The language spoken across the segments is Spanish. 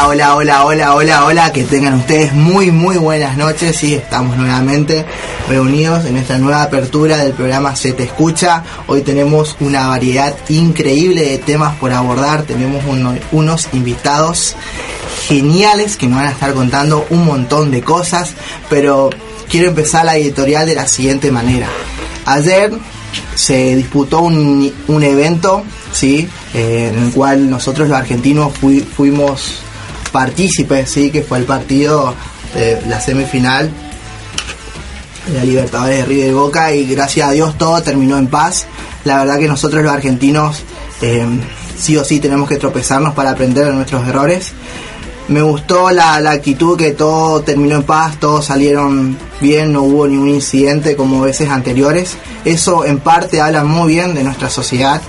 Hola, hola, hola, hola, hola, hola, que tengan ustedes muy, muy buenas noches y estamos nuevamente reunidos en esta nueva apertura del programa Se Te Escucha. Hoy tenemos una variedad increíble de temas por abordar, tenemos unos invitados geniales que nos van a estar contando un montón de cosas, pero quiero empezar la editorial de la siguiente manera. Ayer se disputó un, un evento, ¿sí? Eh, en el cual nosotros los argentinos fuimos partícipes, ¿sí? que fue el partido de la semifinal de la Libertadores de River y Boca y gracias a Dios todo terminó en paz. La verdad que nosotros los argentinos eh, sí o sí tenemos que tropezarnos para aprender de nuestros errores. Me gustó la, la, actitud que todo terminó en paz, todos salieron bien, no hubo ningún incidente como veces anteriores. Eso en parte habla muy bien de nuestra sociedad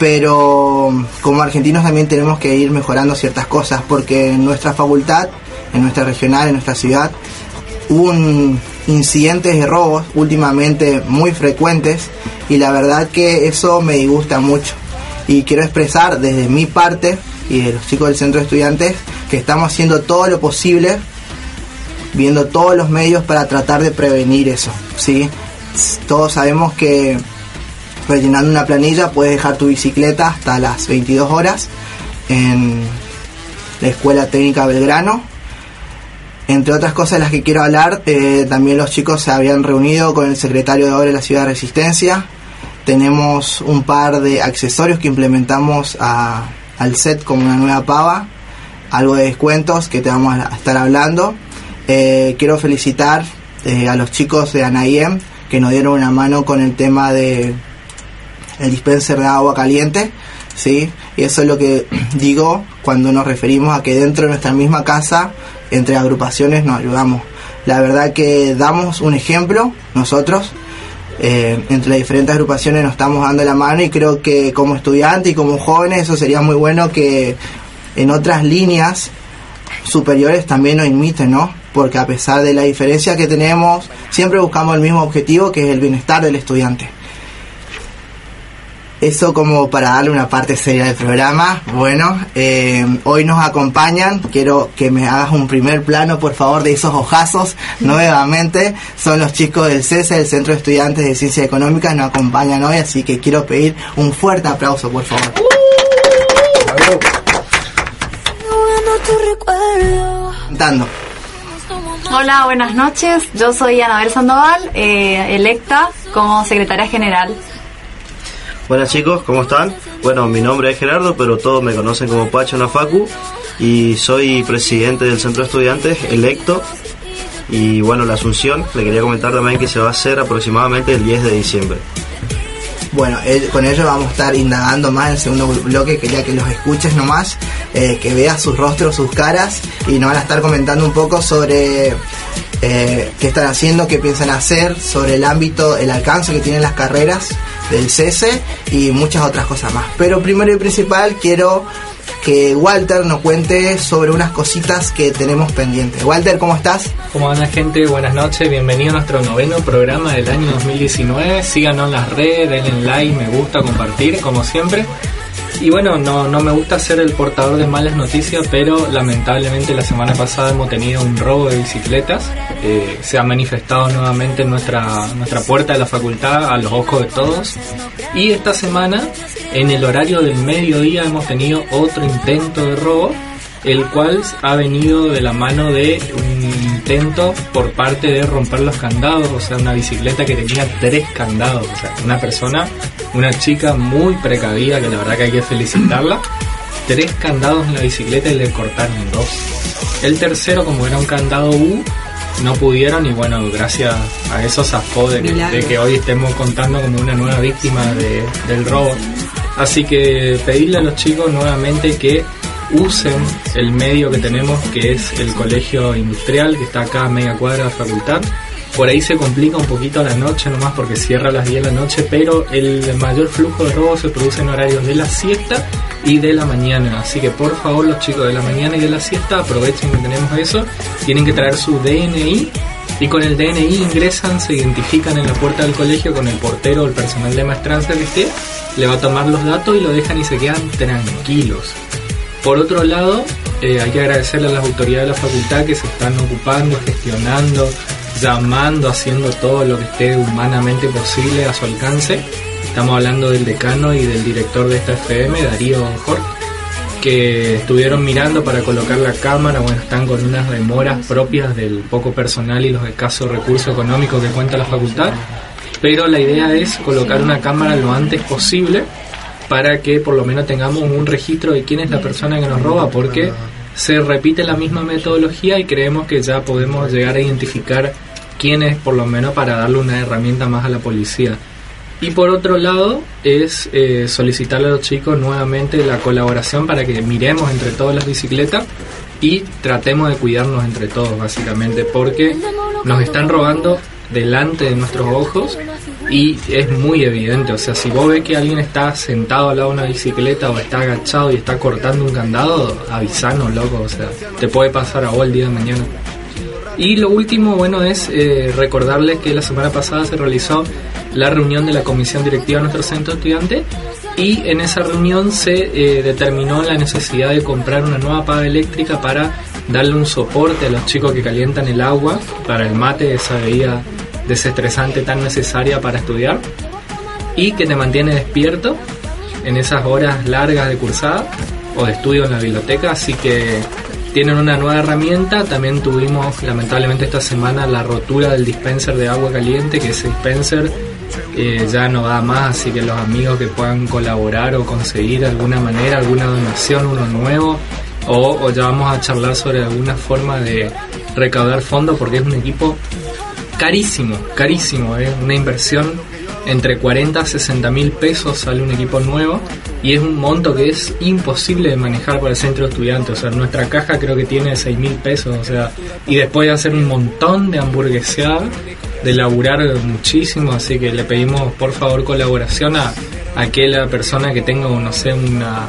pero como argentinos también tenemos que ir mejorando ciertas cosas porque en nuestra facultad, en nuestra regional, en nuestra ciudad, hubo incidentes de robos últimamente muy frecuentes y la verdad que eso me disgusta mucho y quiero expresar desde mi parte y de los chicos del centro de estudiantes que estamos haciendo todo lo posible viendo todos los medios para tratar de prevenir eso, ¿sí? Todos sabemos que rellenando una planilla puedes dejar tu bicicleta hasta las 22 horas en la Escuela Técnica Belgrano. Entre otras cosas de las que quiero hablar, eh, también los chicos se habían reunido con el secretario de obra de la Ciudad de Resistencia. Tenemos un par de accesorios que implementamos al set como una nueva pava, algo de descuentos que te vamos a estar hablando. Eh, quiero felicitar eh, a los chicos de ANAIEM que nos dieron una mano con el tema de el dispenser de agua caliente, ¿sí? Y eso es lo que digo cuando nos referimos a que dentro de nuestra misma casa, entre agrupaciones, nos ayudamos. La verdad que damos un ejemplo nosotros, eh, entre las diferentes agrupaciones nos estamos dando la mano y creo que como estudiantes y como jóvenes eso sería muy bueno que en otras líneas superiores también nos imiten, ¿no? Porque a pesar de la diferencia que tenemos, siempre buscamos el mismo objetivo que es el bienestar del estudiante. Eso como para darle una parte seria del programa. Bueno, eh, hoy nos acompañan. Quiero que me hagas un primer plano, por favor, de esos ojazos. Nuevamente, son los chicos del CESE, el Centro de Estudiantes de Ciencias Económicas, nos acompañan hoy, así que quiero pedir un fuerte aplauso, por favor. Cantando. Hola, buenas noches. Yo soy Anabel Sandoval, eh, electa como secretaria general Buenas chicos, ¿cómo están? Bueno, mi nombre es Gerardo, pero todos me conocen como Pacho Nafacu y soy presidente del Centro de Estudiantes electo. Y bueno, la asunción, le quería comentar también que se va a hacer aproximadamente el 10 de diciembre. Bueno, con ello vamos a estar indagando más en el segundo bloque, quería que los escuches nomás, eh, que veas sus rostros, sus caras y nos van a estar comentando un poco sobre eh, qué están haciendo, qué piensan hacer, sobre el ámbito, el alcance que tienen las carreras del cese y muchas otras cosas más. Pero primero y principal quiero que Walter nos cuente sobre unas cositas que tenemos pendientes. Walter, ¿cómo estás? ¿Cómo anda gente? Buenas noches, bienvenido a nuestro noveno programa del año 2019. Síganos en las redes, denle like, me gusta, compartir, como siempre. Y bueno, no, no me gusta ser el portador de malas noticias, pero lamentablemente la semana pasada hemos tenido un robo de bicicletas. Eh, se ha manifestado nuevamente en nuestra, nuestra puerta de la facultad a los ojos de todos. Y esta semana, en el horario del mediodía, hemos tenido otro intento de robo, el cual ha venido de la mano de un intento por parte de romper los candados, o sea, una bicicleta que tenía tres candados, o sea, una persona una chica muy precavida que la verdad que hay que felicitarla. Tres candados en la bicicleta y le cortaron dos. El tercero, como era un candado U, no pudieron y bueno, gracias a eso zafó de, de que hoy estemos contando como una nueva víctima de, del robo. Así que pedirle a los chicos nuevamente que usen el medio que tenemos, que es el colegio industrial, que está acá a media cuadra de facultad, por ahí se complica un poquito la noche nomás porque cierra a las 10 de la noche, pero el mayor flujo de robo se produce en horarios de la siesta y de la mañana. Así que por favor los chicos de la mañana y de la siesta aprovechen que tenemos eso. Tienen que traer su DNI y con el DNI ingresan, se identifican en la puerta del colegio con el portero o el personal de maestranza que esté, le va a tomar los datos y lo dejan y se quedan tranquilos. Por otro lado, eh, hay que agradecerle a las autoridades de la facultad que se están ocupando, gestionando, llamando, haciendo todo lo que esté humanamente posible a su alcance. Estamos hablando del decano y del director de esta FM, Darío Jorge, que estuvieron mirando para colocar la cámara, bueno, están con unas demoras propias del poco personal y los escasos recursos económicos que cuenta la facultad, pero la idea es colocar una cámara lo antes posible para que por lo menos tengamos un registro de quién es la persona que nos roba, porque se repite la misma metodología y creemos que ya podemos llegar a identificar quién es, por lo menos para darle una herramienta más a la policía. Y por otro lado es eh, solicitarle a los chicos nuevamente la colaboración para que miremos entre todas las bicicletas y tratemos de cuidarnos entre todos básicamente porque nos están robando delante de nuestros ojos y es muy evidente, o sea, si vos ves que alguien está sentado al lado de una bicicleta o está agachado y está cortando un candado, avisanos, loco, o sea, te puede pasar a vos el día de mañana. Y lo último, bueno, es eh, recordarles que la semana pasada se realizó la reunión de la comisión directiva de nuestro centro estudiante y en esa reunión se eh, determinó la necesidad de comprar una nueva paga eléctrica para darle un soporte a los chicos que calientan el agua para el mate, esa bebida desestresante tan necesaria para estudiar y que te mantiene despierto en esas horas largas de cursada o de estudio en la biblioteca, así que tienen una nueva herramienta. También tuvimos lamentablemente esta semana la rotura del dispenser de agua caliente, que ese dispenser eh, ya no da más, así que los amigos que puedan colaborar o conseguir de alguna manera alguna donación, uno nuevo, o, o ya vamos a charlar sobre alguna forma de recaudar fondos porque es un equipo carísimo, carísimo, es una inversión entre 40 a 60 mil pesos sale un equipo nuevo y es un monto que es imposible de manejar para el centro de estudiantes. O sea, nuestra caja creo que tiene 6 mil pesos, o sea, y después de hacer un montón de hamburgueseada, de laburar muchísimo, así que le pedimos por favor colaboración a, aquella persona que tenga, no sé, una,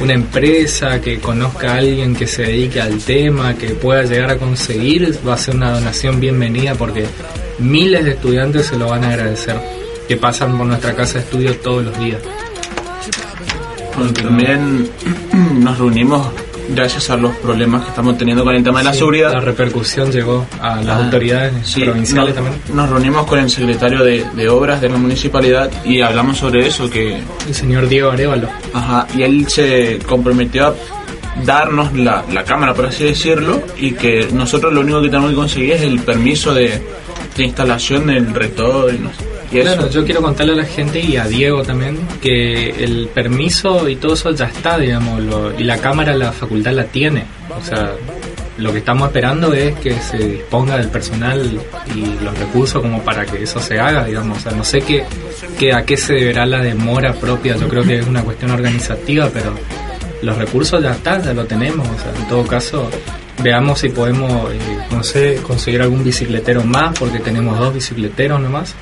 una empresa, que conozca a alguien que se dedique al tema, que pueda llegar a conseguir, va a ser una donación bienvenida porque miles de estudiantes se lo van a agradecer que pasan por nuestra casa de estudio todos los días. también nos reunimos gracias a los problemas que estamos teniendo con el tema de la seguridad. La repercusión llegó a las Ah, autoridades sí, provinciales nos, también. Nos reunimos con el secretario de, de obras de la municipalidad y hablamos sobre eso, que El señor Diego Arevalo. Ajá, y él se comprometió a darnos la, la cámara, por así decirlo, y que nosotros lo único que tenemos que conseguir es el permiso de, de instalación del rector y, no sé, y. Claro, yo quiero contarle a la gente y a Diego también que el permiso y todo eso ya está, digamos, lo- y la cámara la facultad la tiene. O sea, lo que estamos esperando es que se disponga del personal y los recursos como para que eso se haga, digamos. O sea, no sé qué, qué, a qué se deberá la demora propia, yo creo que es una cuestión organizativa, pero los recursos ya están, ya lo tenemos. O sea, en todo caso, veamos si podemos, eh, no sé, conseguir algún bicicletero más, porque tenemos dos bicicleteros nomás.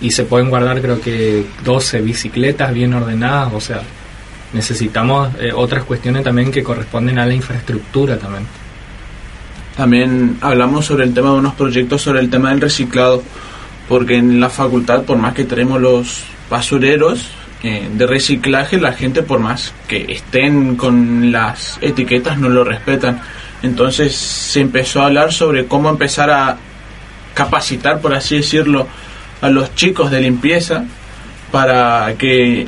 Y se pueden guardar, creo que 12 bicicletas bien ordenadas. O sea, necesitamos eh, otras cuestiones también que corresponden a la infraestructura también. También hablamos sobre el tema de unos proyectos sobre el tema del reciclado, porque en la facultad, por más que tenemos los basureros eh, de reciclaje, la gente, por más que estén con las etiquetas, no lo respetan. Entonces se empezó a hablar sobre cómo empezar a capacitar, por así decirlo, a los chicos de limpieza para que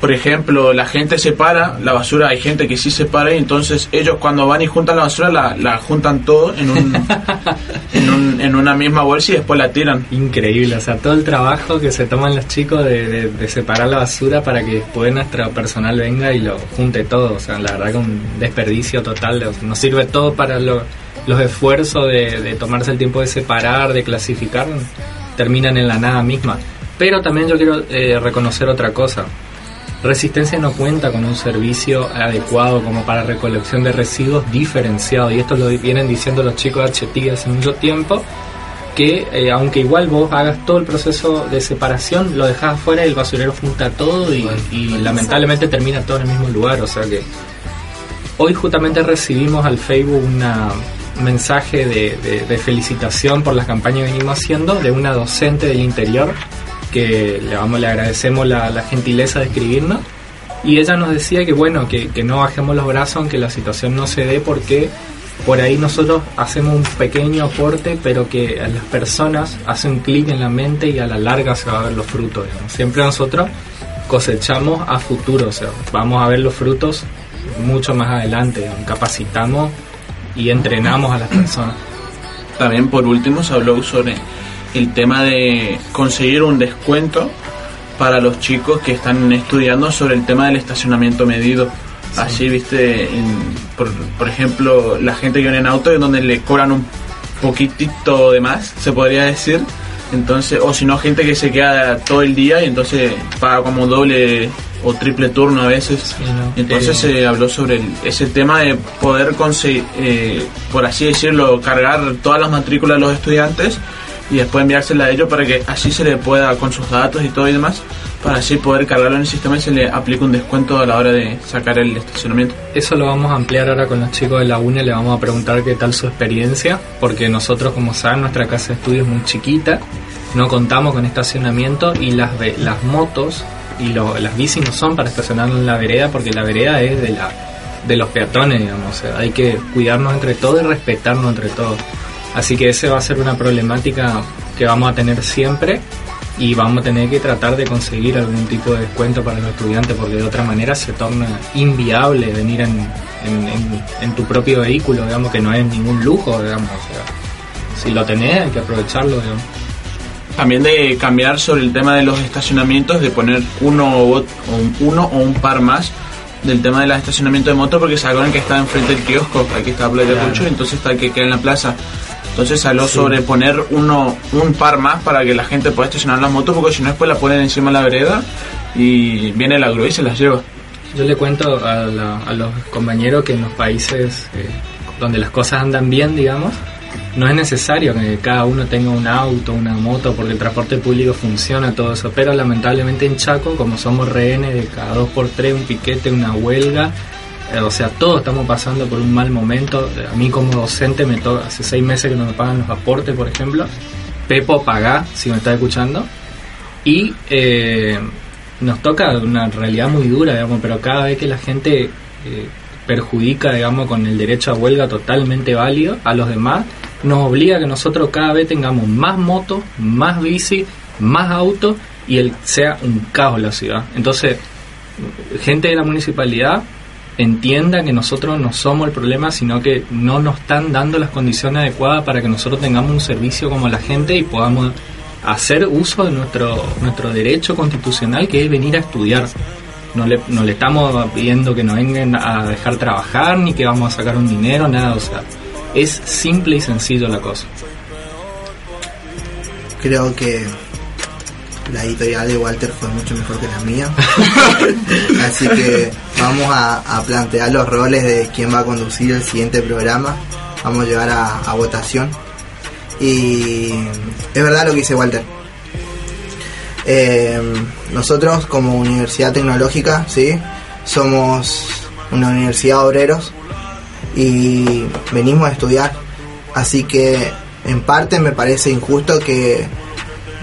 por ejemplo, la gente separa la basura, hay gente que sí separa y entonces ellos cuando van y juntan la basura la, la juntan todo en, un, en, un- en una misma bolsa y después la tiran. Increíble, o sea, todo el trabajo que se toman los chicos de, de- de separar la basura para que después nuestro personal venga y lo junte todo. O sea, la verdad que un desperdicio total. o sea, nos sirve todo para lo- los esfuerzos de, de tomarse el tiempo de separar, de clasificar, terminan en la nada misma. Pero también yo quiero eh, reconocer otra cosa. Resistencia no cuenta con un servicio adecuado como para recolección de residuos diferenciado y esto lo vienen diciendo los chicos de HT hace mucho tiempo que eh, aunque igual vos hagas todo el proceso de separación, lo dejas afuera y el basurero junta todo y, y lamentablemente termina todo en el mismo lugar. O sea que hoy justamente recibimos al Facebook una, un mensaje de, de- de felicitación por las campañas que venimos haciendo de una docente del interior que le, vamos, le agradecemos la, la gentileza de escribirnos Y ella nos decía que bueno, que, que no bajemos los brazos aunque la situación no se dé porque por ahí nosotros hacemos un pequeño aporte, pero que a las personas hacen clic en la mente y a la larga se va a ver los frutos. Siempre nosotros cosechamos a futuro, o sea, vamos a ver los frutos mucho más adelante, capacitamos y entrenamos a las personas. También por último se habló sobre el tema de conseguir un descuento para los chicos que están estudiando sobre el tema del estacionamiento medido. Así, viste, por, por, ejemplo, la gente que viene en auto, donde le cobran un poquitito de más, se podría decir. Entonces, o si no, gente que se queda todo el día y entonces paga como doble o triple turno a veces. entonces se habló sobre ese tema de poder conseguir, eh, por así decirlo, cargar todas las matrículas de los estudiantes y después enviársela a ellos para que así se le pueda, con sus datos y todo y demás, para así poder cargarlo en el sistema y se le aplique un descuento a la hora de sacar el estacionamiento. Eso lo vamos a ampliar ahora con los chicos de la UNE, le vamos a preguntar qué tal su experiencia, porque nosotros, como saben, nuestra casa de estudio es muy chiquita, no contamos con estacionamiento y las, las motos y las bicis no son para estacionar en la vereda porque la vereda es de la de los peatones, digamos, hay que cuidarnos entre todos y respetarnos entre todos. Así que esa va a ser una problemática que vamos a tener siempre y vamos a tener que tratar de conseguir algún tipo de descuento para los estudiantes porque de otra manera se torna inviable venir en, en, tu propio vehículo, digamos que no es ningún lujo, digamos. si lo tenés hay que aprovecharlo, digamos. También de cambiar sobre el tema de los estacionamientos, de poner uno o, uno o un par más del tema del estacionamiento de moto porque se acuerdan que está enfrente del kiosco, aquí está Playa claro. entonces está el que queda en la plaza. Entonces habló sobre poner uno, un par más para que la gente pueda estacionar las motos, porque si no después la ponen encima de la vereda y viene la grúa y se las lleva. Yo le cuento a, los compañeros que en los países eh, donde las cosas andan bien, digamos, no es necesario que cada uno tenga un auto, una moto, porque el transporte público funciona, todo eso. Pero lamentablemente en Chaco, como somos rehenes de cada dos por tres, un piquete, una huelga, eh, o sea, todos estamos pasando por un mal momento. A mí como docente me toca, hace seis meses que no me pagan los aportes, por ejemplo. Pepo paga, si me está escuchando. Y eh, nos toca una realidad muy dura, digamos, pero cada vez que la gente eh, perjudica, digamos, con el derecho a huelga totalmente válido a los demás, nos obliga a que nosotros cada vez tengamos más motos, más bici, más autos y el, sea un caos la ciudad. Entonces, gente de la municipalidad entienda que nosotros no somos el problema, sino que no nos están dando las condiciones adecuadas para que nosotros tengamos un servicio como la gente y podamos hacer uso de nuestro, nuestro derecho constitucional que es venir a estudiar. No le, no le estamos pidiendo que nos vengan a dejar trabajar ni que vamos a sacar un dinero, nada, o sea, es simple y sencillo la cosa. Creo que la editorial de Walter fue mucho mejor que la mía. Así que vamos a, plantear los roles de quién va a conducir el siguiente programa. Vamos a llevar a, votación. Y es verdad lo que dice Walter. Eh, nosotros como Universidad Tecnológica, ¿sí? Somos una universidad de obreros y venimos a estudiar. Así que en parte me parece injusto que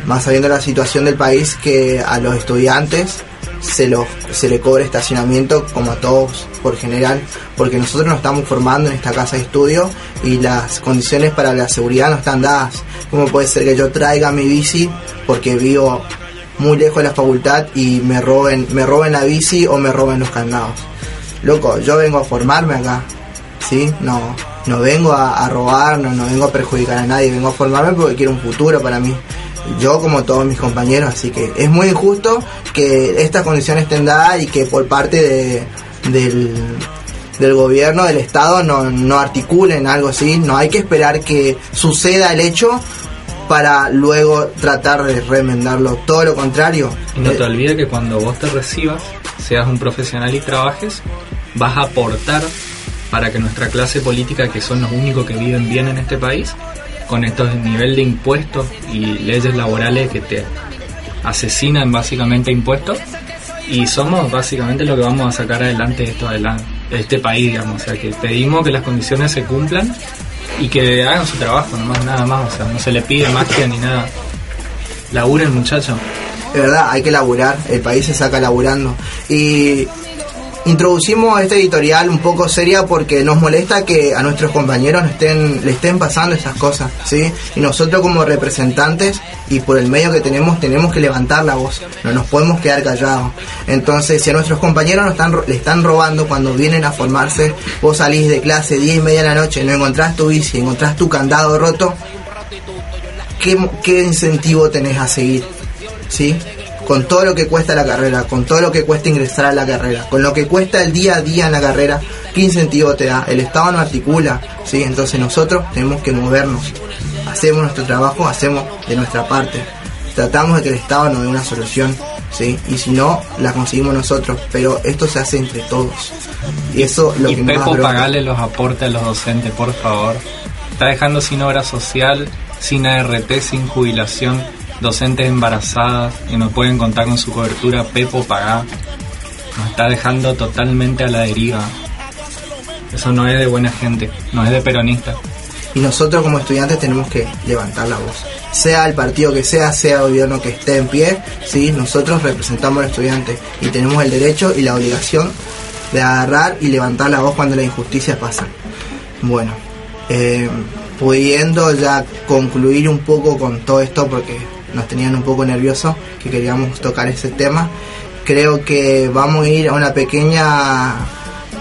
más sabiendo la situación del país, que a los estudiantes se, los, se le cobre estacionamiento como a todos por general, porque nosotros nos estamos formando en esta casa de estudio y las condiciones para la seguridad no están dadas. ¿Cómo puede ser que yo traiga mi bici porque vivo muy lejos de la facultad y me roben, me roben la bici o me roben los candados? Loco, yo vengo a formarme acá, ¿sí? No, no vengo a, robar, no, no vengo a perjudicar a nadie, vengo a formarme porque quiero un futuro para mí yo como todos mis compañeros, así que es muy injusto que estas condiciones estén dadas y que por parte de, del, gobierno, del Estado, no, no articulen algo así, no hay que esperar que suceda el hecho para luego tratar de remendarlo, todo lo contrario. No te olvides que cuando vos te recibas, seas un profesional y trabajes, vas a aportar para que nuestra clase política, que son los únicos que viven bien en este país, con estos nivel de impuestos y leyes laborales que te asesinan básicamente impuestos y somos básicamente lo que vamos a sacar adelante esto adelante este país digamos. O sea que pedimos que las condiciones se cumplan y que hagan su trabajo nomás nada más. O sea no se le pide magia ni nada. Laburen muchachos. De verdad hay que laburar. El país se saca laburando. Y introducimos este editorial un poco seria porque nos molesta que a nuestros compañeros le estén pasando esas cosas, ¿sí? Y nosotros como representantes y por el medio que tenemos tenemos que levantar la voz, no nos podemos quedar callados. Entonces, si a nuestros compañeros nos están, le están robando cuando vienen a formarse, vos salís de clase 10 y media de la noche, no encontrás tu bici, encontrás tu candado roto, ¿qué, qué incentivo tenés a seguir? ¿Sí? Con todo lo que cuesta la carrera, con todo lo que cuesta ingresar a la carrera, con lo que cuesta el día a día en la carrera, ¿qué incentivo te da? El Estado no articula, ¿sí? Entonces nosotros tenemos que movernos, hacemos nuestro trabajo, hacemos de nuestra parte, tratamos de que el Estado nos dé una solución, ¿sí? Y si no, la conseguimos nosotros, pero esto se hace entre todos. Y eso lo y que Pepo, más... pagale los aportes a los docentes, por favor. Está dejando sin obra social, sin ART, sin jubilación docentes embarazadas y no pueden contar con su cobertura, Pepo pagá. Nos está dejando totalmente a la deriva. Eso no es de buena gente, no es de peronista. Y nosotros como estudiantes tenemos que levantar la voz. Sea el partido que sea, sea el gobierno que esté en pie, ¿sí? nosotros representamos al estudiante y tenemos el derecho y la obligación de agarrar y levantar la voz cuando las injusticias pasan. Bueno, eh, pudiendo ya concluir un poco con todo esto porque nos tenían un poco nerviosos que queríamos tocar ese tema. Creo que vamos a ir a una pequeña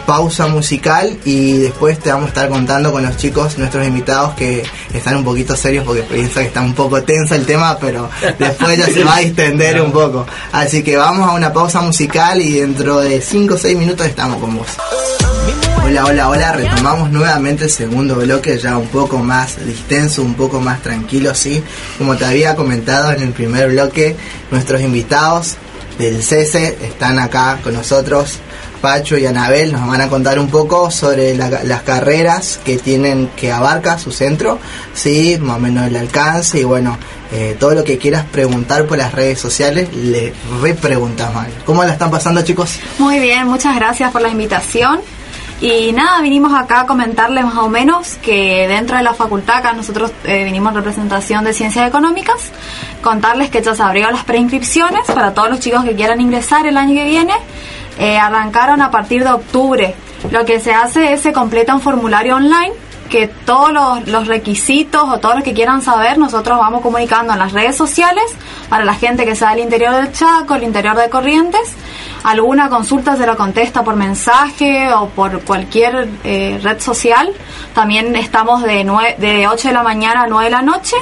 pausa musical y después te vamos a estar contando con los chicos, nuestros invitados que están un poquito serios porque piensa que está un poco tenso el tema, pero después ya se va a distender un poco. Así que vamos a una pausa musical y dentro de 5 o 6 minutos estamos con vos. Hola, hola, hola, retomamos nuevamente el segundo bloque ya un poco más distenso, un poco más tranquilo, sí. Como te había comentado en el primer bloque, nuestros invitados del CESE están acá con nosotros. Pacho y Anabel nos van a contar un poco sobre la, las carreras que tienen, que abarca su centro, sí, más o menos el alcance y bueno, eh, todo lo que quieras preguntar por las redes sociales, le repreguntamos. ¿Cómo la están pasando chicos? Muy bien, muchas gracias por la invitación. Y nada, vinimos acá a comentarles más o menos que dentro de la facultad, acá nosotros eh, vinimos en representación de ciencias económicas, contarles que ya se abrieron las preinscripciones para todos los chicos que quieran ingresar el año que viene. Eh, arrancaron a partir de octubre. Lo que se hace es se completa un formulario online que todos los, los, requisitos o todos los que quieran saber, nosotros vamos comunicando en las redes sociales para la gente que sea del interior del Chaco, el interior de Corrientes. Alguna consulta se lo contesta por mensaje o por cualquier eh, red social. También estamos de, 9, de 8 de la mañana a 9 de la noche.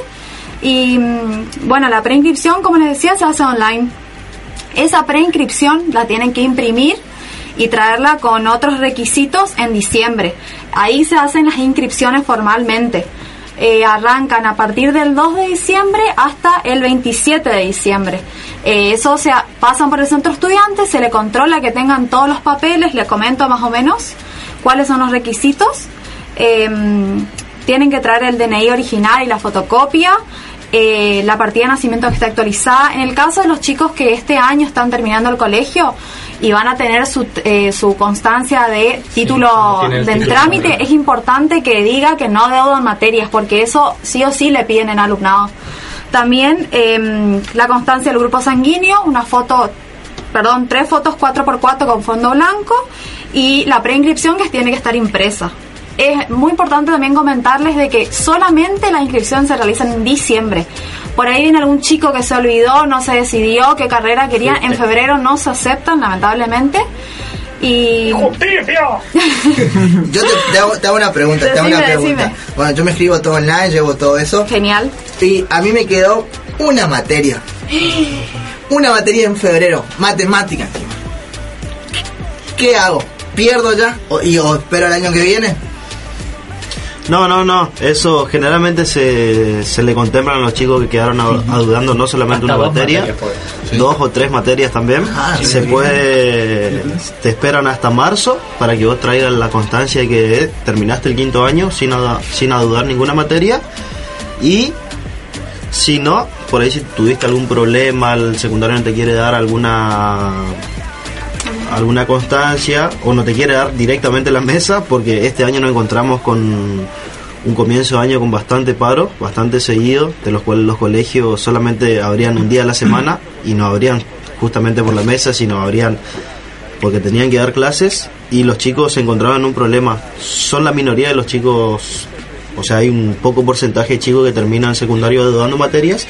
Y bueno, la preinscripción, como les decía, se hace online. Esa preinscripción la tienen que imprimir y traerla con otros requisitos en diciembre. Ahí se hacen las inscripciones formalmente. Eh, arrancan a partir del 2 de diciembre hasta el 27 de diciembre. Eh, eso se pasan por el centro estudiante, se le controla que tengan todos los papeles, le comento más o menos cuáles son los requisitos. Eh, tienen que traer el DNI original y la fotocopia. Eh, la partida de nacimiento que está actualizada. En el caso de los chicos que este año están terminando el colegio y van a tener su, eh, su constancia de título Sí, del título, trámite, es importante que diga que no deudan materias, porque eso sí o sí le piden en alumnado. También eh, la constancia del grupo sanguíneo, una foto, perdón, tres fotos 4x4 con fondo blanco y la preinscripción que tiene que estar impresa. Es muy importante también comentarles de que solamente la inscripción se realiza en diciembre. Por ahí viene algún chico que se olvidó, no se decidió qué carrera quería. En febrero no se aceptan, lamentablemente. Y Yo te, te hago, te hago una pregunta, te hago una pregunta. decime. Bueno, yo me escribo todo online, llevo todo eso. genial. Y a mí me quedó una materia. Una materia en febrero, matemática. ¿Qué hago? ¿Pierdo ya? ¿O, ¿Y o espero el año que viene? No, no, no. Eso generalmente se, se le contemplan a los chicos que quedaron a- a dudando no solamente Hasta una dos materia, pues. dos o tres materias también. Ah, se puede, te esperan hasta marzo para que vos traigas la constancia de que terminaste el quinto año sin, sin dudar ninguna materia. Y si no, por ahí si tuviste algún problema, el secundario no te quiere dar alguna alguna constancia o no te quiere dar directamente la mesa porque este año nos encontramos con un comienzo de año con bastante paro, bastante seguido, de los cuales los colegios solamente abrían un día a la semana y no abrían justamente por la mesa, sino abrían porque tenían que dar clases y los chicos se encontraban en un problema. Son la minoría de los chicos, o sea, hay un poco porcentaje de chicos que terminan secundario dando materias,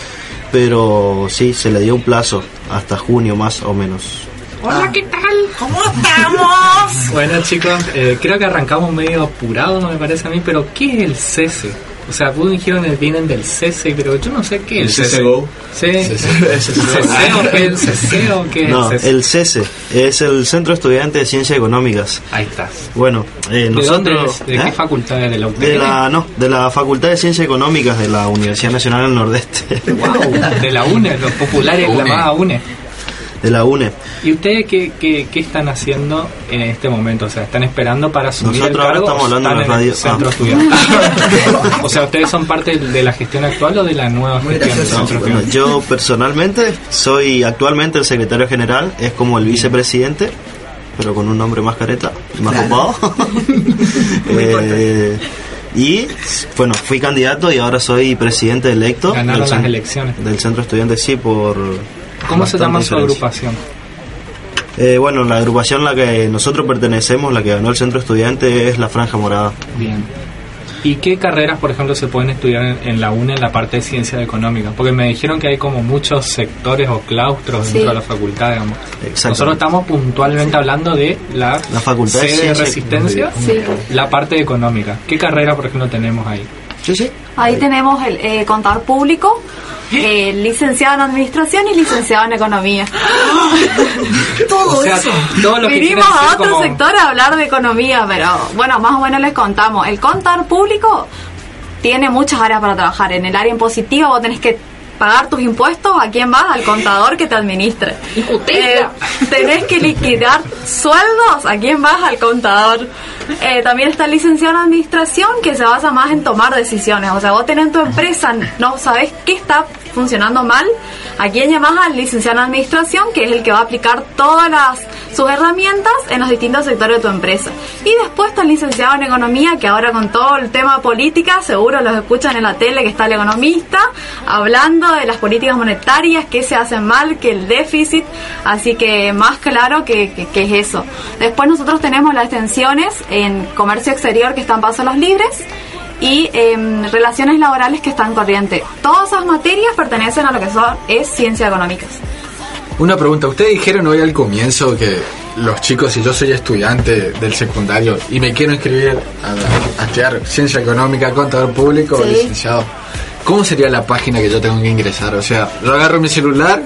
pero sí, se le dio un plazo hasta junio más o menos. Hola, ¿qué tal? ¿Cómo estamos? Bueno chicos, eh, creo que arrancamos medio apurados me parece a mí, pero ¿qué es el cese? O sea, dijeron que vienen del cese, pero yo no sé qué es El CSGO. Sí. ¿Ceseo? ¿Qué es ceseo? ¿Qué No, el CESE es el Centro Estudiante de Ciencias Económicas. Ahí estás. Bueno, eh, ¿De dónde nosotros... es? ¿De ¿eh? qué facultad es? ¿De la UTN? De la, no, de la Facultad de Ciencias Económicas de la Universidad Nacional del Nordeste, Wow, de la UNE, los populares llamada UNE. De la UNE. ¿Y ustedes qué, qué, qué están haciendo en este momento? O sea, ¿están esperando para asumir Nosotros el ahora estamos hablando en en el radio. centro Ah. estudiantil? o sea, ¿ustedes son parte de la gestión actual o de la nueva Muy gestión del centro Bueno, estudiantil? yo personalmente soy actualmente el secretario general, es como el vicepresidente, pero con un nombre más careta, más Claro. ocupado. Eh, y bueno, fui candidato y ahora soy presidente electo Ganaron del, las elecciones. del centro estudiante, sí, por... ¿Cómo se llama su diferencia. agrupación? Eh, bueno, la agrupación a la que nosotros pertenecemos, la que ganó el centro estudiante, es la Franja Morada. Bien. ¿Y qué carreras, por ejemplo, se pueden estudiar en, en la UNE en la parte de ciencia económica? Porque me dijeron que hay como muchos sectores o claustros Sí. dentro de la facultad, digamos. Exactamente. Nosotros estamos puntualmente hablando de la, La Facultad de sede de Ciencia- resistencia, Sí. la parte económica. ¿Qué carrera, por ejemplo, tenemos ahí? Sí, sí. Ahí tenemos el eh, contador público, eh, licenciado en administración y licenciado en economía. Todo O sea, eso. todo lo que Vinimos a otro como- sector a hablar de economía, pero bueno, más o menos les contamos. El contador público tiene muchas áreas para trabajar. En el área impositiva vos tenés que pagar tus impuestos. ¿A quién vas? Al contador que te administre. Eh, tenés que liquidar sueldos. ¿A quién vas? Al contador. Eh, también está el licenciado en administración que se basa más en tomar decisiones. O sea, vos tenés tu empresa, no sabés qué está funcionando mal. ¿A quién llamás al licenciado en administración que es el que va a aplicar todas las sus herramientas en los distintos sectores de tu empresa. Y después está el licenciado en economía, que ahora con todo el tema política, seguro los escuchan en la tele, que está el economista, hablando de las políticas monetarias, que se hacen mal, que el déficit, así que más claro que, que- es eso. Después nosotros tenemos las extensiones en comercio exterior, que están pasos los libres, y em, relaciones laborales que están corriente. Todas esas materias pertenecen a lo que son es ciencias económicas. Una pregunta, ustedes dijeron hoy al comienzo que los chicos, si yo soy estudiante del secundario y me quiero inscribir a, a estudiar ciencia económica, contador público o licenciado, ¿cómo sería la página que yo tengo que ingresar? O sea, yo agarro mi celular,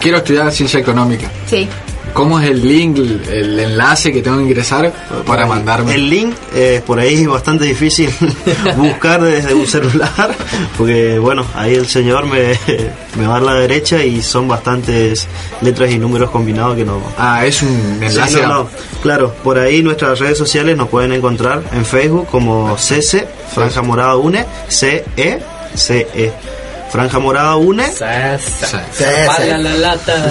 quiero estudiar ciencia económica. Sí. ¿Cómo es el link, el, enlace que tengo que ingresar para mandarme? El link eh, por ahí es bastante difícil buscar desde un celular, porque bueno, ahí el señor me, me va a la derecha y son bastantes letras y números combinados que no... Ah, es un Sí, enlace. no, no. Claro, por ahí nuestras redes sociales nos pueden encontrar en Facebook como CC, Franja Morada UNE, CE, CE. Franja Morada UNE la lata.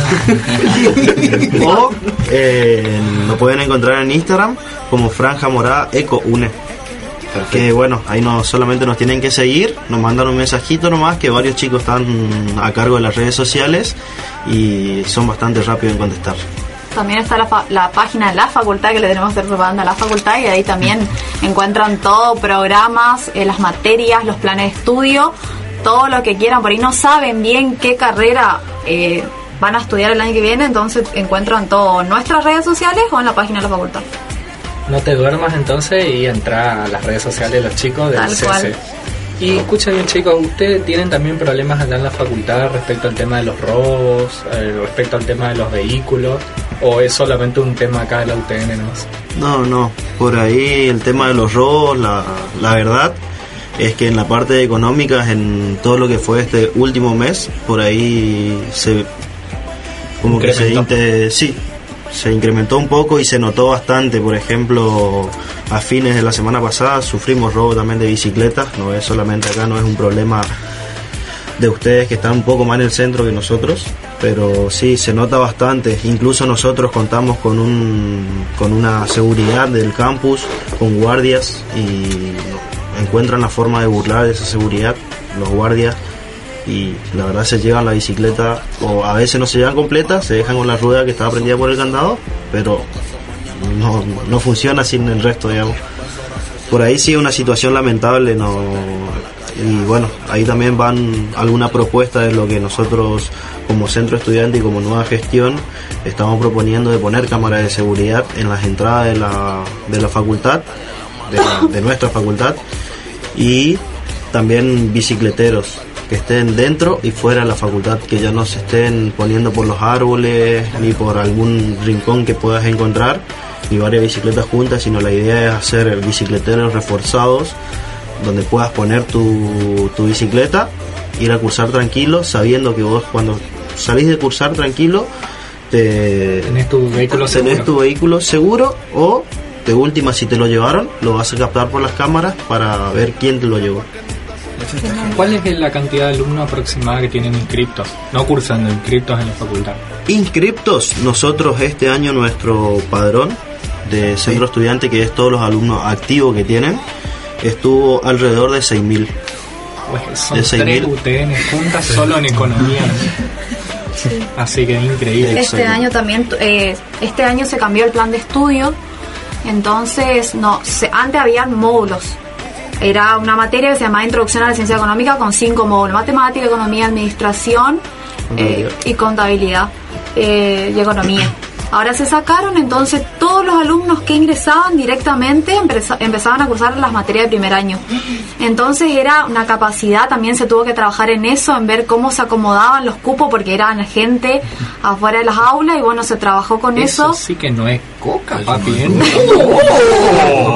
o eh, nos pueden encontrar en Instagram como Franja Morada Eco UNE. Que bueno, ahí no solamente nos tienen que seguir, nos mandan un mensajito nomás que varios chicos están a cargo de las redes sociales y son bastante rápidos en contestar. También está la, fa- la página de la facultad que le tenemos que hacer propaganda a la facultad y ahí también encuentran todo, programas, eh, las materias, los planes de estudio, todo lo que quieran. Por ahí no saben bien qué carrera eh, van a estudiar el año que viene, entonces encuentran todo en nuestras redes sociales o en la página de la facultad. No te duermas entonces y entra a las redes sociales de los chicos del Tal CC. cual. Y escúchame chicos, ¿ustedes tienen también problemas allá en la facultad respecto al tema de los robos, eh, respecto al tema de los vehículos? ¿O es solamente un tema acá de la UTN nomás? No, no, por ahí el tema de los robos, la, la verdad es que en la parte económica, en todo lo que fue este último mes, por ahí se como que se sí, se incrementó un poco y se notó bastante, por ejemplo, a fines de la semana pasada sufrimos robo también de bicicletas, no es solamente acá, no es un problema de ustedes que están un poco más en el centro que nosotros, pero sí se nota bastante. Incluso nosotros contamos con un con una seguridad del campus, con guardias y encuentran la forma de burlar esa seguridad los guardias y la verdad se llevan la bicicleta o a veces no se llevan completa, se dejan con la rueda que estaba prendida por el candado, pero no, no funciona sin el resto, digamos. Por ahí sí una situación lamentable, no y bueno, ahí también van alguna propuesta de lo que nosotros como centro estudiante y como nueva gestión estamos proponiendo de poner cámaras de seguridad en las entradas de la, de la facultad, de, nuestra facultad, y también bicicleteros que estén dentro y fuera de la facultad, que ya no se estén poniendo por los árboles ni por algún rincón que puedas encontrar, ni varias bicicletas juntas, sino la idea es hacer bicicleteros reforzados donde puedas poner tu, tu bicicleta, ir a cursar tranquilo, sabiendo que vos cuando salís de cursar tranquilo, te, Tenés tu vehículo tenés seguro. tu vehículo seguro o de última si te lo llevaron, lo vas a captar por las cámaras para ver quién te lo llevó. ¿Cuál es la cantidad de alumnos aproximada que tienen inscriptos? No cursando, inscriptos en la facultad. Inscriptos, nosotros este año nuestro padrón de centro estudiante, que es todos los alumnos activos que tienen, estuvo alrededor de 6.000. Pues son De tres 6.000. UTN juntas solo en economía. Así que increíble. Este año también, eh, este año se cambió el plan de estudio, entonces no, se, antes habían módulos. Era una materia que se llamaba Introducción a la Ciencia Económica con cinco módulos, matemática, economía, administración eh, y contabilidad eh, y economía. Ahora se sacaron, entonces todos los alumnos que ingresaban directamente empeza- empezaban a cursar las materias de primer año. Entonces era una capacidad, también se tuvo que trabajar en eso, en ver cómo se acomodaban los cupos, porque eran gente afuera de las aulas y bueno, se trabajó con Eso eso. sí que no es coca, papi.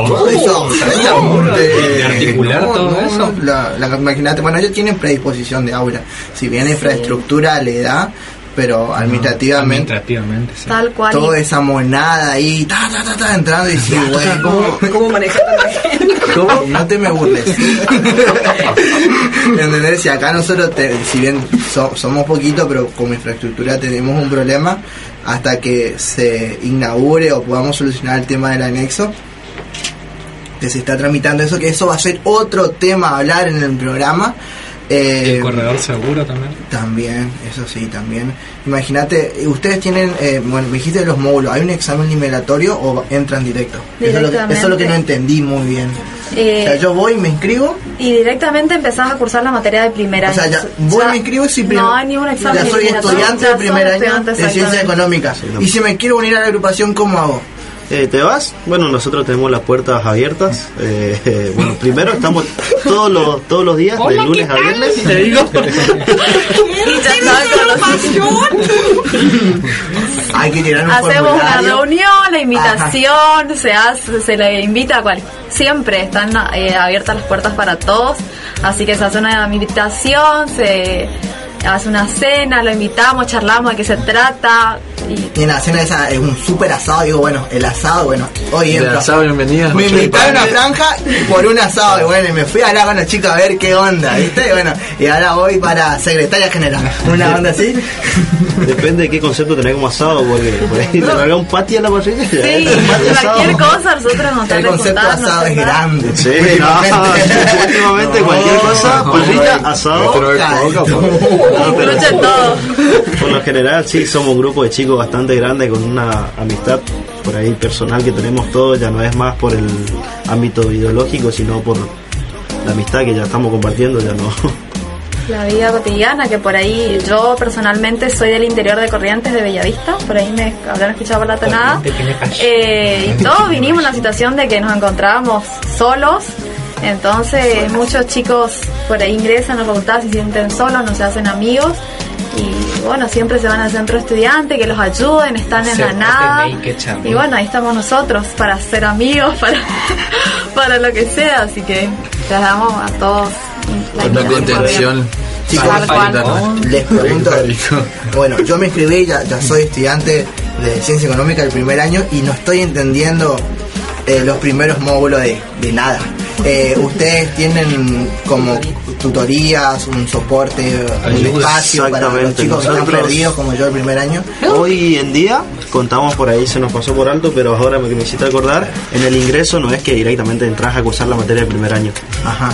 Todo eso, De articular todo eso. La, la- imagínate, bueno, ellos tienen predisposición de aula. Si bien infraestructura le da, pero administrativamente, Administrativamente, sí. Tal cual. toda esa monada ahí, ta, ta, ta, ta, entrando y sí, güey, ¿cómo, ¿Cómo. No te me burles. ¿Entendés? Si acá nosotros, te- si bien so- somos poquitos, pero como infraestructura tenemos un problema, hasta que se inaugure o podamos solucionar el tema del anexo, que se está tramitando eso, que eso va a ser otro tema a hablar en el programa. Eh, El corredor seguro también. también, eso sí, también. Imagínate, eh, ustedes tienen, eh, bueno, me dijiste de los módulos, ¿hay un examen nivelatorio o entran directo? Eso es, lo que, eso es lo que no entendí muy bien. Eh, o sea, yo voy, me inscribo, Y directamente empezás a cursar la materia de primer o año. sea, ya voy, me inscribo y No hay ningún examen. Ya soy estudiante ya de primer año de ciencias económicas. Y si me quiero unir a la agrupación, ¿cómo hago? Eh, ¿Te vas? Bueno, nosotros tenemos las puertas abiertas. Eh, eh, bueno, primero estamos todos los todos los días, de lunes a viernes. Te digo. Hay que tirar un Hacemos una formulario. reunión, la invitación, se hace, se le invita a cual. Siempre están eh, abiertas las puertas para todos, así que se hace una invitación, se hace una cena, lo invitamos, charlamos de qué se trata y Y en la cena esa es un súper asado, digo, bueno, el asado, bueno, hoy entro. asado, bienvenida. Me invitaron a franja por un asado y bueno, y me fui a hablar con los chicos a ver qué onda, ¿viste? Y bueno, y ahora voy para secretaria general. Una onda así. Depende de qué concepto tenés como asado, porque por ahí te larga un patio a la parrilla. sí, cualquier asado. cosa nosotros nos El concepto asado es grande. Sí, últimamente. no, últimamente No, cualquier cosa, no, parrilla, no, asado. Incluye todo. Por lo general, sí, somos un grupo de chicos bastante grande con una amistad por ahí personal que tenemos todos. Ya no es más por el ámbito ideológico, sino por la amistad que ya estamos compartiendo. Ya no. La vida cotidiana, que por ahí yo personalmente soy del interior de Corrientes de Bellavista, por ahí me habrán escuchado por la tonada. Eh, y todos vinimos en la situación de que nos encontrábamos solos, entonces muchos chicos por ahí ingresan a la facultad, se sienten solos, no se hacen amigos. Y bueno, siempre se van al centro estudiante, que los ayuden, están en la nada. Y bueno, ahí estamos nosotros para ser amigos, para, para lo que sea. Así que les damos a todos la contención. Chicos, les pregunto, bueno, yo me inscribí, ya, ya soy estudiante de ciencia económica del primer año y no estoy entendiendo eh, los primeros módulos de, de nada. Eh, ustedes tienen como tutorías, un soporte, un espacio para los chicos que están perdidos como yo el primer año. Hoy en día contamos por ahí, se nos pasó por alto, pero ahora me, me hiciste acordar, en el ingreso no es que directamente entras a cursar la materia del primer año. Ajá.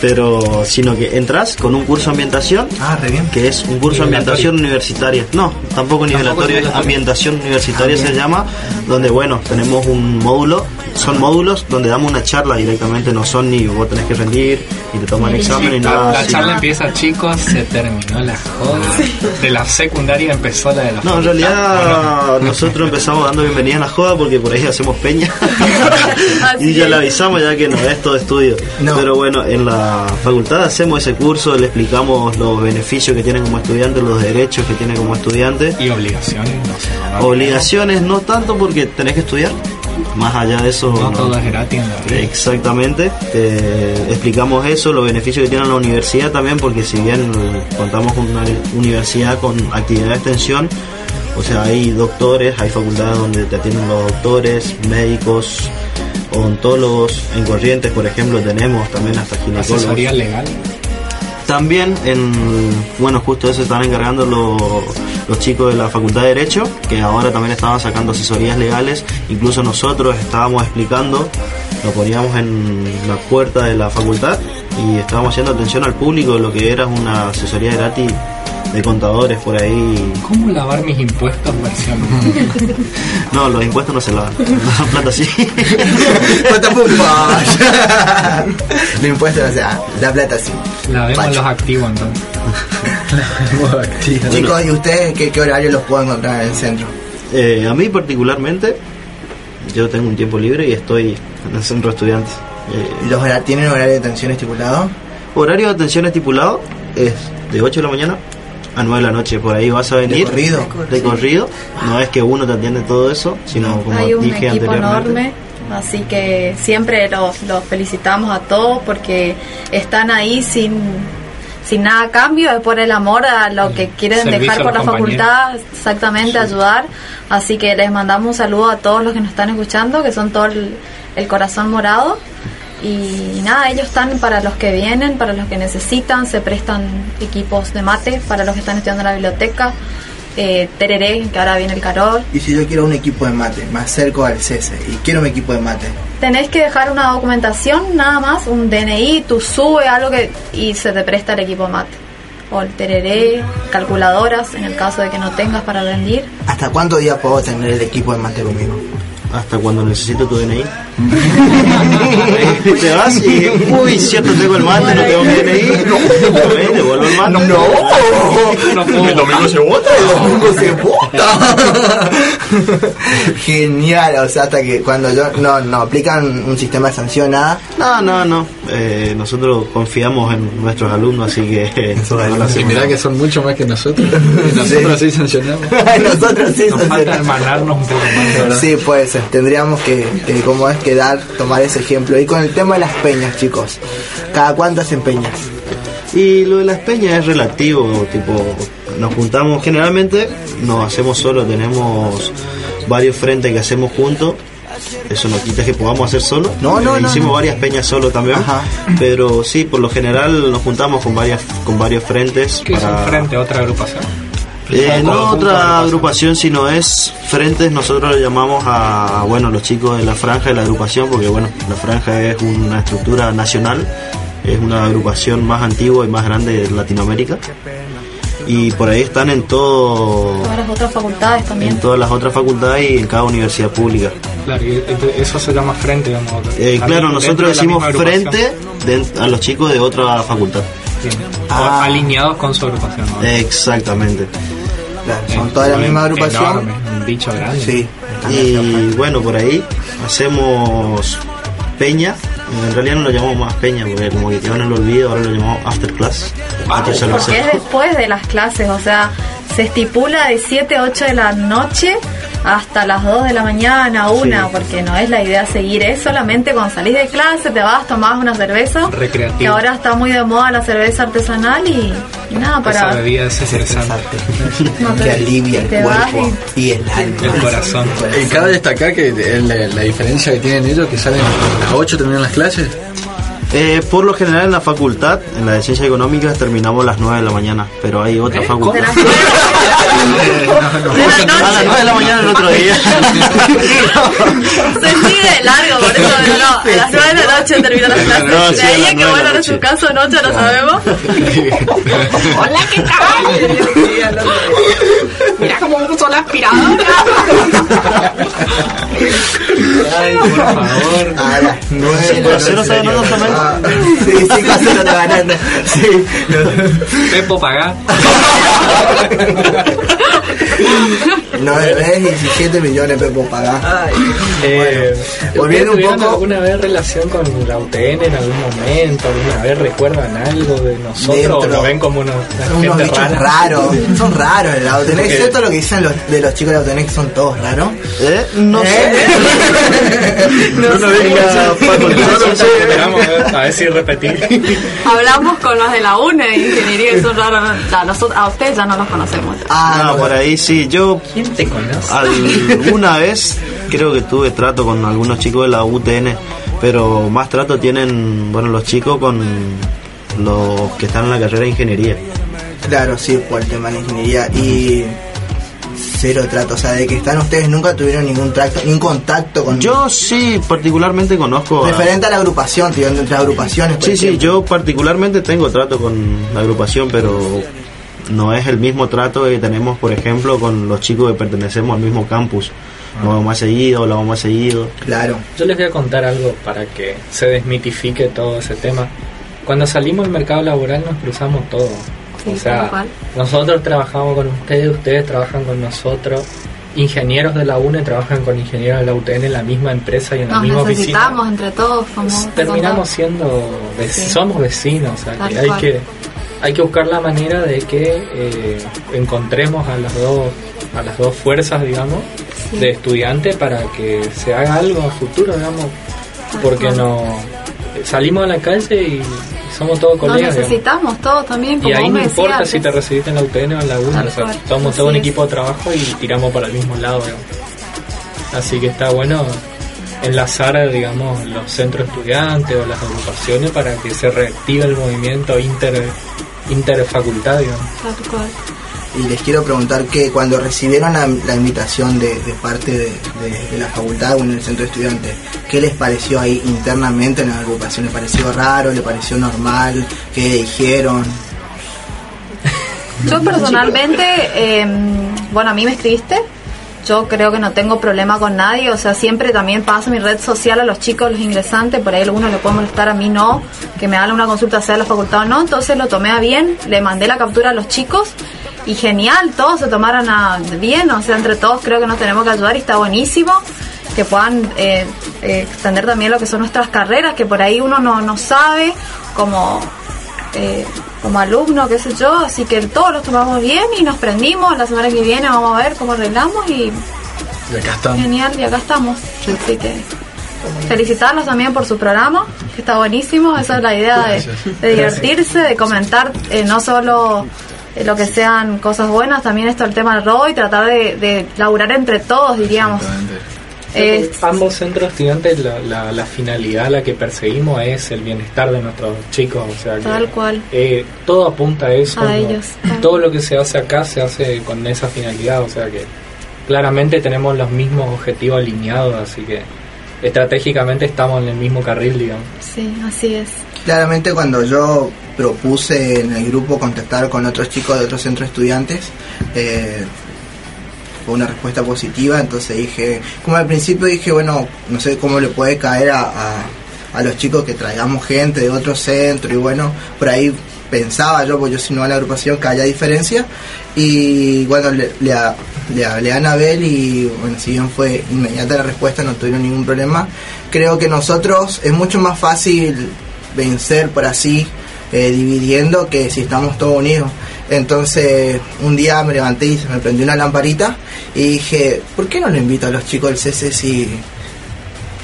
Pero sino que entras con un curso de ambientación Ah, re bien. que es un curso de ambientación universitaria. No, tampoco nivelatorio, es ambientación universitaria se llama, donde bueno, tenemos un módulo, son módulos donde damos una charla directamente, no son ni vos tenés que rendir, ni te toman examen, ni La, nada. la así. charla empieza, chicos, se terminó la joda. De la secundaria empezó la de la No, en realidad nosotros empezamos dando bienvenida a la joda porque por ahí hacemos peña y ya le avisamos ya que no es todo estudio. No. Pero bueno, en la facultad hacemos ese curso, le explicamos los beneficios que tienen como estudiantes, los derechos que tienen como estudiantes. Y obligaciones, no. Obligaciones no tanto porque tenés que estudiar, más allá de eso. No no. todo es gratis. Exactamente, eh, explicamos eso, los beneficios que tiene la universidad también, porque si bien contamos con una universidad con actividad de extensión, o sea, hay doctores, hay facultades donde te atienden los doctores, médicos, odontólogos, en Corrientes, por ejemplo, tenemos también hasta ginecólogos. Asesoría legal. También, en, bueno, justo eso están encargando lo- los chicos de la Facultad de Derecho, que ahora también estaban sacando asesorías legales. Incluso nosotros estábamos explicando, lo poníamos en la puerta de la facultad y estábamos haciendo atención al público de lo que era una asesoría gratis de contadores por ahí. ¿Cómo lavar mis impuestos versión? No, los impuestos no se lavan, la plata sí. Los impuestos, o sea, la plata sí. Lavemos Pacho. los activos entonces. Chicos, ¿y ustedes qué, qué horario los puedo encontrar en el centro? Eh, a mí particularmente, yo tengo un tiempo libre y estoy en el centro de estudiantes. Eh, ¿Los hora- ¿Tienen horario de atención estipulado? Horario de atención estipulado es de 8 de la mañana a 9 de la noche. Por ahí vas a venir. corrido? De corrido. No es que uno te atiende todo eso, sino como Hay un dije equipo anteriormente. enorme, así que siempre los, los felicitamos a todos porque están ahí sin, sin nada a cambio, es por el amor a lo que quieren Servicio dejar por la facultad, exactamente ayudar. Así que les mandamos un saludo a todos los que nos están escuchando, que son todo el, el corazón morado. Y nada, ellos están para los que vienen, para los que necesitan, se prestan equipos de mate para los que están estudiando en la biblioteca, eh, tereré, que ahora viene el calor, Y si yo quiero un equipo de mate, me acerco al CESE y quiero un equipo de mate. Tenés que dejar una documentación, nada más, un DNI, tu SUBE, algo que y se te presta el equipo de mate. O el tereré, calculadoras, en el caso de que no tengas para rendir. ¿Hasta cuántos días puedo tener el equipo de mate conmigo? Hasta cuando necesito tu DNI. te vas y, uy, cierto, tengo el mate, no tengo mi DNI. No, devuelvo el mate. No puedo. El domingo se vota. ¿Cómo se vota? Genial, o sea, hasta que cuando yo no, no aplican un sistema de sanción, nada. No, no, no. Eh, nosotros confiamos en nuestros alumnos, así que no Y mirá que son mucho más que nosotros. Y nosotros sí sancionamos. Nosotros sí Nos falta sancionamos. hermanarnos un poco más. Sí, puede ser. Tendríamos que, que como es, que dar, tomar ese ejemplo. Y con el tema de las peñas, chicos. ¿Cada cuánto hacen peñas? Y lo de las peñas es relativo, tipo, nos juntamos generalmente, nos hacemos solo, tenemos varios frentes que hacemos juntos. Eso no quita que podamos hacer solo. No, no, Eh, no, Hicimos no. varias peñas solo también. Ajá. Pero sí, por lo general nos juntamos con varias con varios frentes. ¿Qué es un para- frente? ¿Otra agrupación? Eh, no otra agrupación, sino es frentes. Nosotros le llamamos a bueno los chicos de la franja de la agrupación, porque bueno, la franja es una estructura nacional, es una agrupación más antigua y más grande de Latinoamérica. Y por ahí están en todo, Todas las otras facultades también. en todas las otras facultades y en cada universidad pública. Claro, y eso se llama frente, digamos. Eh, claro, nosotros decimos frente de- a los chicos de otra facultad. Ah. alineados con su agrupación. ¿no? Exactamente. Claro, son toda la misma enorme, agrupación. un bicho grande. Sí. Y bueno, por ahí hacemos peña. En realidad no lo llamamos más peña porque como que quedó en el olvido, ahora lo llamamos after class. Lo Porque es después de las clases, o sea, se estipula de 7 a 8 de la noche hasta las 2 de la mañana, una, Sí. porque no es la idea seguir, es solamente cuando salís de clase, te vas, tomás una cerveza, Recreativo. que ahora está muy de moda la cerveza artesanal y, y nada, Esa para... bebida es estresante. no te- que alivia el cuerpo y el alma. El corazón. Y cabe destacar que la diferencia que tienen ellos, que salen a las 8 terminan las clases. Eh, por lo general en la facultad, en la de ciencias económicas, terminamos a las 9 de la mañana, pero hay otra y- facultad. Las A las noche. 9 de la mañana el otro día. Se sigue largo, por eso no, no, a las 9 de la noche termina la clase. No, sí, de a ahí las a que vuelvan en noche. su caso noche no sabemos. Hola, ¿qué tal? Mira cómo puso la aspiradora. Ay, por favor. A las 9 de la noche. está ganando también. Sí, 5 a 0 está ganando. Sí. Pepo pagá. 9 veces 17 millones Pepo pagar. Eh, volviendo un ¿ustedes tuvieron poco- alguna vez relación con la UTN en algún momento? ¿Alguna vez recuerdan algo de nosotros o Dentro. lo ven como unos, una Son unos gente bichos rara? raros, son raros el Autonex, Porque- ¿cierto lo que dicen los, de los chicos de Autonex que son todos raros? ¿Eh? No sé. No Uno venga. Esperamos a ver, a ver si repetir. Hablamos con los de la UNE de ingeniería y son raros. Ya, nosotros, a ustedes ya no los conocemos. Ah, No, por ahí sí. Yo ¿Quién te conoce? alguna vez creo que tuve trato con algunos chicos de la UTN, pero más trato tienen, bueno, los chicos con los que están en la carrera de ingeniería. Claro, sí, por el tema de la ingeniería y cero trato, o sea, de que están ustedes nunca tuvieron ningún tracto, ningún contacto con Yo sí, particularmente conozco. a- referente a la agrupación, tío, entre agrupaciones. Sí, sí, yo particularmente tengo trato con la agrupación, pero no es el mismo trato que tenemos, por ejemplo, con los chicos que pertenecemos al mismo campus. Nos vamos más seguido, lo vamos más seguido. Claro. Yo les voy a contar algo para que se desmitifique todo ese tema. Cuando salimos al mercado laboral nos cruzamos todos. Sí, o sea, nosotros trabajamos con ustedes, ustedes trabajan con nosotros. Ingenieros de la UNE trabajan con ingenieros de la UTN en la misma empresa y en la Nos misma necesitamos oficina. entre todos, Terminamos siendo, vec- Sí. somos vecinos, o sea, que hay que hay que buscar la manera de que eh, encontremos a las dos a las dos fuerzas, digamos, Sí. de estudiantes para que se haga algo a futuro, digamos, porque no salimos a la calle y somos todos Nos colegas. digamos. necesitamos todos también, como Y ahí no importa si te recibiste en la UTN o en la UNE, Tal o sea, somos todo un es. equipo de trabajo y tiramos para el mismo lado. digamos. Así que está bueno enlazar, digamos, los centros estudiantes o las agrupaciones para que se reactive el movimiento inter interfacultad, digamos. Y les quiero preguntar que cuando recibieron la, la invitación de, de parte de, de- de la facultad o en el centro de estudiantes, ¿qué les pareció ahí internamente en la agrupación? ¿Les pareció raro? ¿Les pareció normal? ¿Qué dijeron? Yo personalmente, eh, bueno, a mí me escribiste. Yo creo que no tengo problema con nadie, o sea, siempre también paso mi red social a los chicos, los ingresantes, por ahí algunos le puedo molestar, a mí no, que me hagan una consulta sea la facultad o no, entonces lo tomé a bien, le mandé la captura a los chicos y genial, todos se tomaron a bien, o sea, entre todos creo que nos tenemos que ayudar y está buenísimo que puedan eh, eh, extender también lo que son nuestras carreras, que por ahí uno no, no sabe, como eh, como alumno, qué sé yo, así que todos los tomamos bien y nos prendimos, la semana que viene vamos a ver cómo arreglamos y Y acá estamos. genial, y acá estamos. Así que felicitarlos también por su programa, que está buenísimo, esa es la idea de, de divertirse, de comentar eh, no solo eh, lo que sean cosas buenas, también esto el tema del robo y tratar de, de laburar entre todos, diríamos. Eh, Ambos centros estudiantes, la, la, la finalidad a la que perseguimos es el bienestar de nuestros chicos, o sea que Tal cual. eh, todo apunta a eso. A ¿no? ellos, tal. Todo lo que se hace acá se hace con esa finalidad, o sea que claramente tenemos los mismos objetivos alineados, así que estratégicamente estamos en el mismo carril, digamos. sí, así es. Claramente cuando yo propuse en el grupo contactar con otros chicos de otros centros de estudiantes, eh, una respuesta positiva, entonces dije, como al principio dije, bueno, no sé cómo le puede caer a, a- los chicos que traigamos gente de otro centro y bueno, por ahí pensaba yo, porque yo si no a la agrupación que haya diferencia y bueno, le, le, le hablé a Anabel y bueno, si bien fue inmediata la respuesta, no tuvieron ningún problema, creo que nosotros es mucho más fácil vencer por así, eh, dividiendo que si estamos todos unidos. Entonces, un día me levanté y se me prendió una lamparita y dije, ¿por qué no le invito a los chicos del CC si...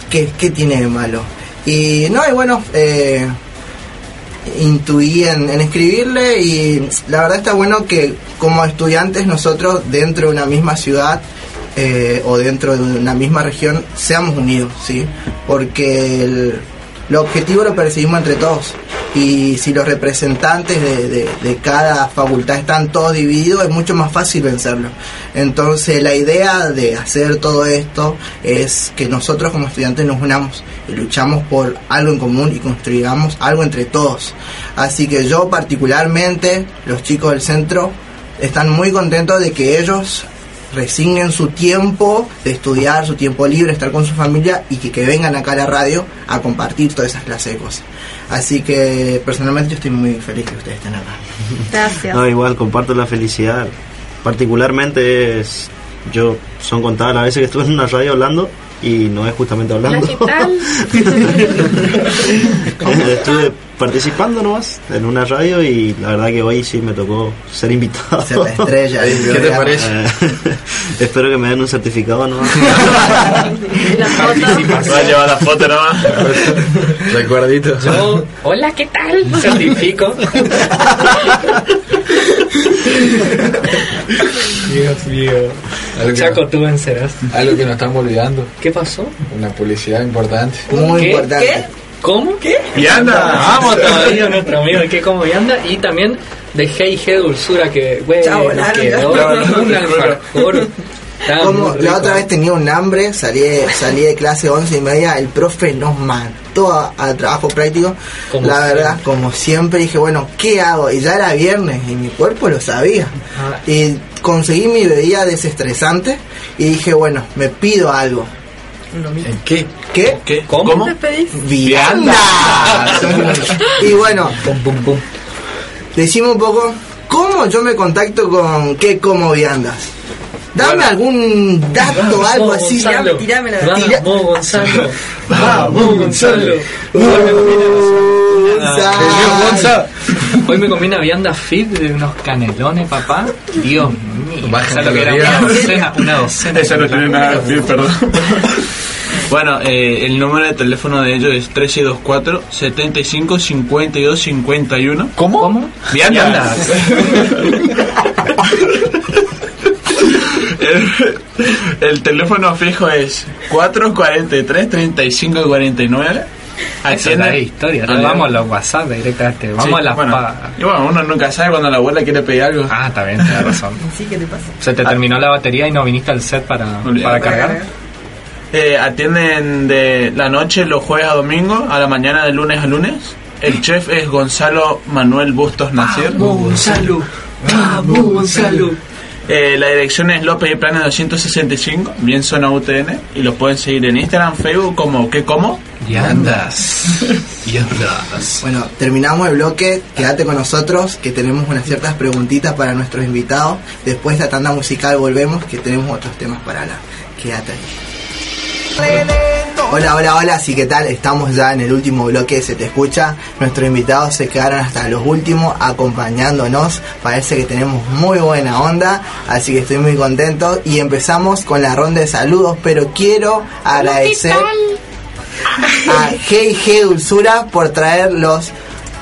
¿Qué, qué tiene de malo? Y no, y bueno, eh, intuí en, en escribirle y la verdad está bueno que como estudiantes nosotros dentro de una misma ciudad eh, o dentro de una misma región seamos unidos, ¿sí? Porque el, el objetivo lo perseguimos entre todos. y si los representantes de, de- de cada facultad están todos divididos es mucho más fácil vencerlo. Entonces la idea de hacer todo esto es que nosotros como estudiantes nos unamos y luchamos por algo en común y construyamos algo entre todos. Así que yo particularmente, los chicos del centro, están muy contentos de que ellos resignen su tiempo de estudiar, su tiempo libre, estar con su familia y que, que vengan acá a la radio a compartir todas esas clases de cosas. Así que personalmente yo estoy muy feliz que ustedes estén acá. Gracias. No, igual comparto la felicidad. Particularmente es, yo son contadas las veces que estuve en una radio hablando y no es justamente hablando. Hola, ¿qué tal? estuve participando nomás en una radio y la verdad que hoy sí me tocó ser invitado. Ser la estrella ¿Qué te parece? Eh, espero que me den un certificado nomás. Va a llevar la foto nomás. Recuerdito. Yo, Hola, ¿qué tal? certifico. Dios mío. Chaco, tú vencerás. algo que nos estamos olvidando. ¿Qué pasó? Una publicidad importante. Muy ¿Qué? importante. ¿Cómo? ¿Qué? Y anda. Vamos todavía nuestro amigo que como anda y también de Hey G Dulzura que güey Ya nos volaron, quedó ya. un alfajor. Estaba Como la otra vez tenía un hambre, salí, de- salí de clase 11 y media, el profe nos mató a- al trabajo práctico. Como la verdad, siempre. como siempre, dije, bueno, ¿qué hago? Y ya era viernes y mi cuerpo lo sabía. Ah. Y conseguí mi bebida desestresante y dije, bueno, me pido algo. ¿En qué? ¿Qué? ¿Qué? ¿Cómo? ¿Cómo? ¿Te pedís? ¡Vianda! y bueno, Pum, pum, pum. decime un poco, ¿cómo yo me contacto con qué como viandas? Dame Bueno. algún dato, Vamos, algo así. Gonzalo. tirame la. Tira- Vamos, Gonzalo. Vamos, Gonzalo. Hoy me comí una- Gonzalo. Hoy me comí una vianda fit de unos canelones, papá. Dios mío. Baja ¿Sabes lo que era una docena? Una docena. Eso no tiene nada que ver, perdón. Bueno, eh, el número de teléfono de ellos es 1324 75 52 51. ¿Cómo? ¿Cómo? Viandas. el, el teléfono fijo es 443 35 49. Eso es la historia. Vamos a los WhatsApp directamente. Vamos Sí, a las bueno, y bueno, uno nunca sabe cuando la abuela quiere pedir algo. Ah, está bien, tienes razón. Sí, ¿qué te pasa? Se te terminó la batería y no viniste al set para, para cargar. Eh, atienden de la noche los jueves a domingo, a la mañana de lunes a lunes. El chef es Gonzalo Manuel Bustos Nacier. Gonzalo. Vamos, Gonzalo. Eh, la dirección es López y Planes 265, bien zona UTN. Y los pueden seguir en Instagram, Facebook como ¿Qué como? Y andas. Y andas. Bueno, terminamos el bloque. Quédate con nosotros, que tenemos unas ciertas preguntitas para nuestros invitados. Después de la tanda musical volvemos, que tenemos otros temas para hablar. Quédate ahí. Hola, hola, hola, sí, ¿qué tal? Estamos ya en el último bloque, se te escucha. Nuestros invitados se quedaron hasta los últimos acompañándonos. Parece que tenemos muy buena onda, así que estoy muy contento. Y empezamos con la ronda de saludos, pero quiero agradecer a GG Dulzura por traer los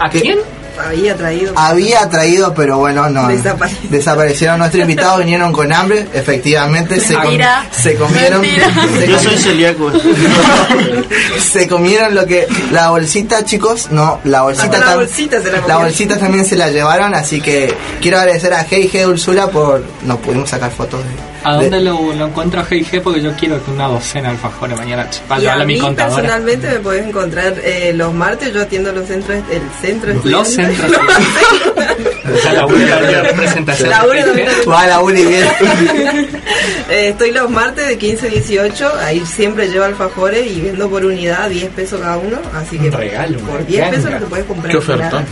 ¿A quién? Había traído. había traído, pero bueno, no. Desapare- Desaparecieron nuestros invitados, vinieron con hambre, efectivamente, se, com- se comieron. Se, Yo soy celíaco. se comieron lo que. La bolsita, chicos, no, la bolsita, la tam- bolsita se la bolsita también se la llevaron, así que quiero agradecer a G&G Dulzura por. No pudimos sacar fotos de. ¿A de- dónde lo, lo encuentro a G&G? Porque yo quiero que una docena de alfajores mañana para Y a llevarle a mi mí contadora. personalmente me podés encontrar eh, los martes, yo atiendo los centros, el centro Los estudiante. centros. o sea, la única representación La única G&G. Va la Uli bien. Eh, estoy los martes de 15 a 18, ahí siempre llevo alfajores y vendo por unidad 10 pesos cada uno, así que Un regalo, por una 10 pesos te puedes comprar Qué ofertón.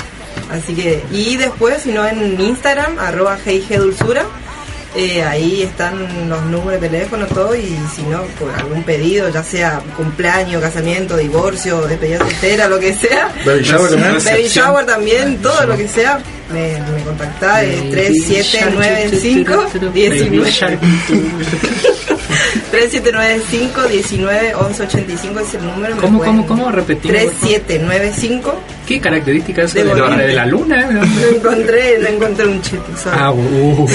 Así que, y después, si no en Instagram, arroba GIG Dulzura, eh, ahí están los números de teléfono, todo, y si no, por algún pedido, ya sea cumpleaños, casamiento, divorcio, despedida soltera, lo que sea. Baby shower también. Baby shower también, todo lo que sea, me, me contacta eh, 3795 19 3795 19 11 85 es el número. me ¿Cómo, pueden- cómo, cómo? Repetimos, por favor. 3795 ¿Qué característica es De eso de, Bolivia. de la luna? Lo encontré, lo encontré un chip. Ah, uh,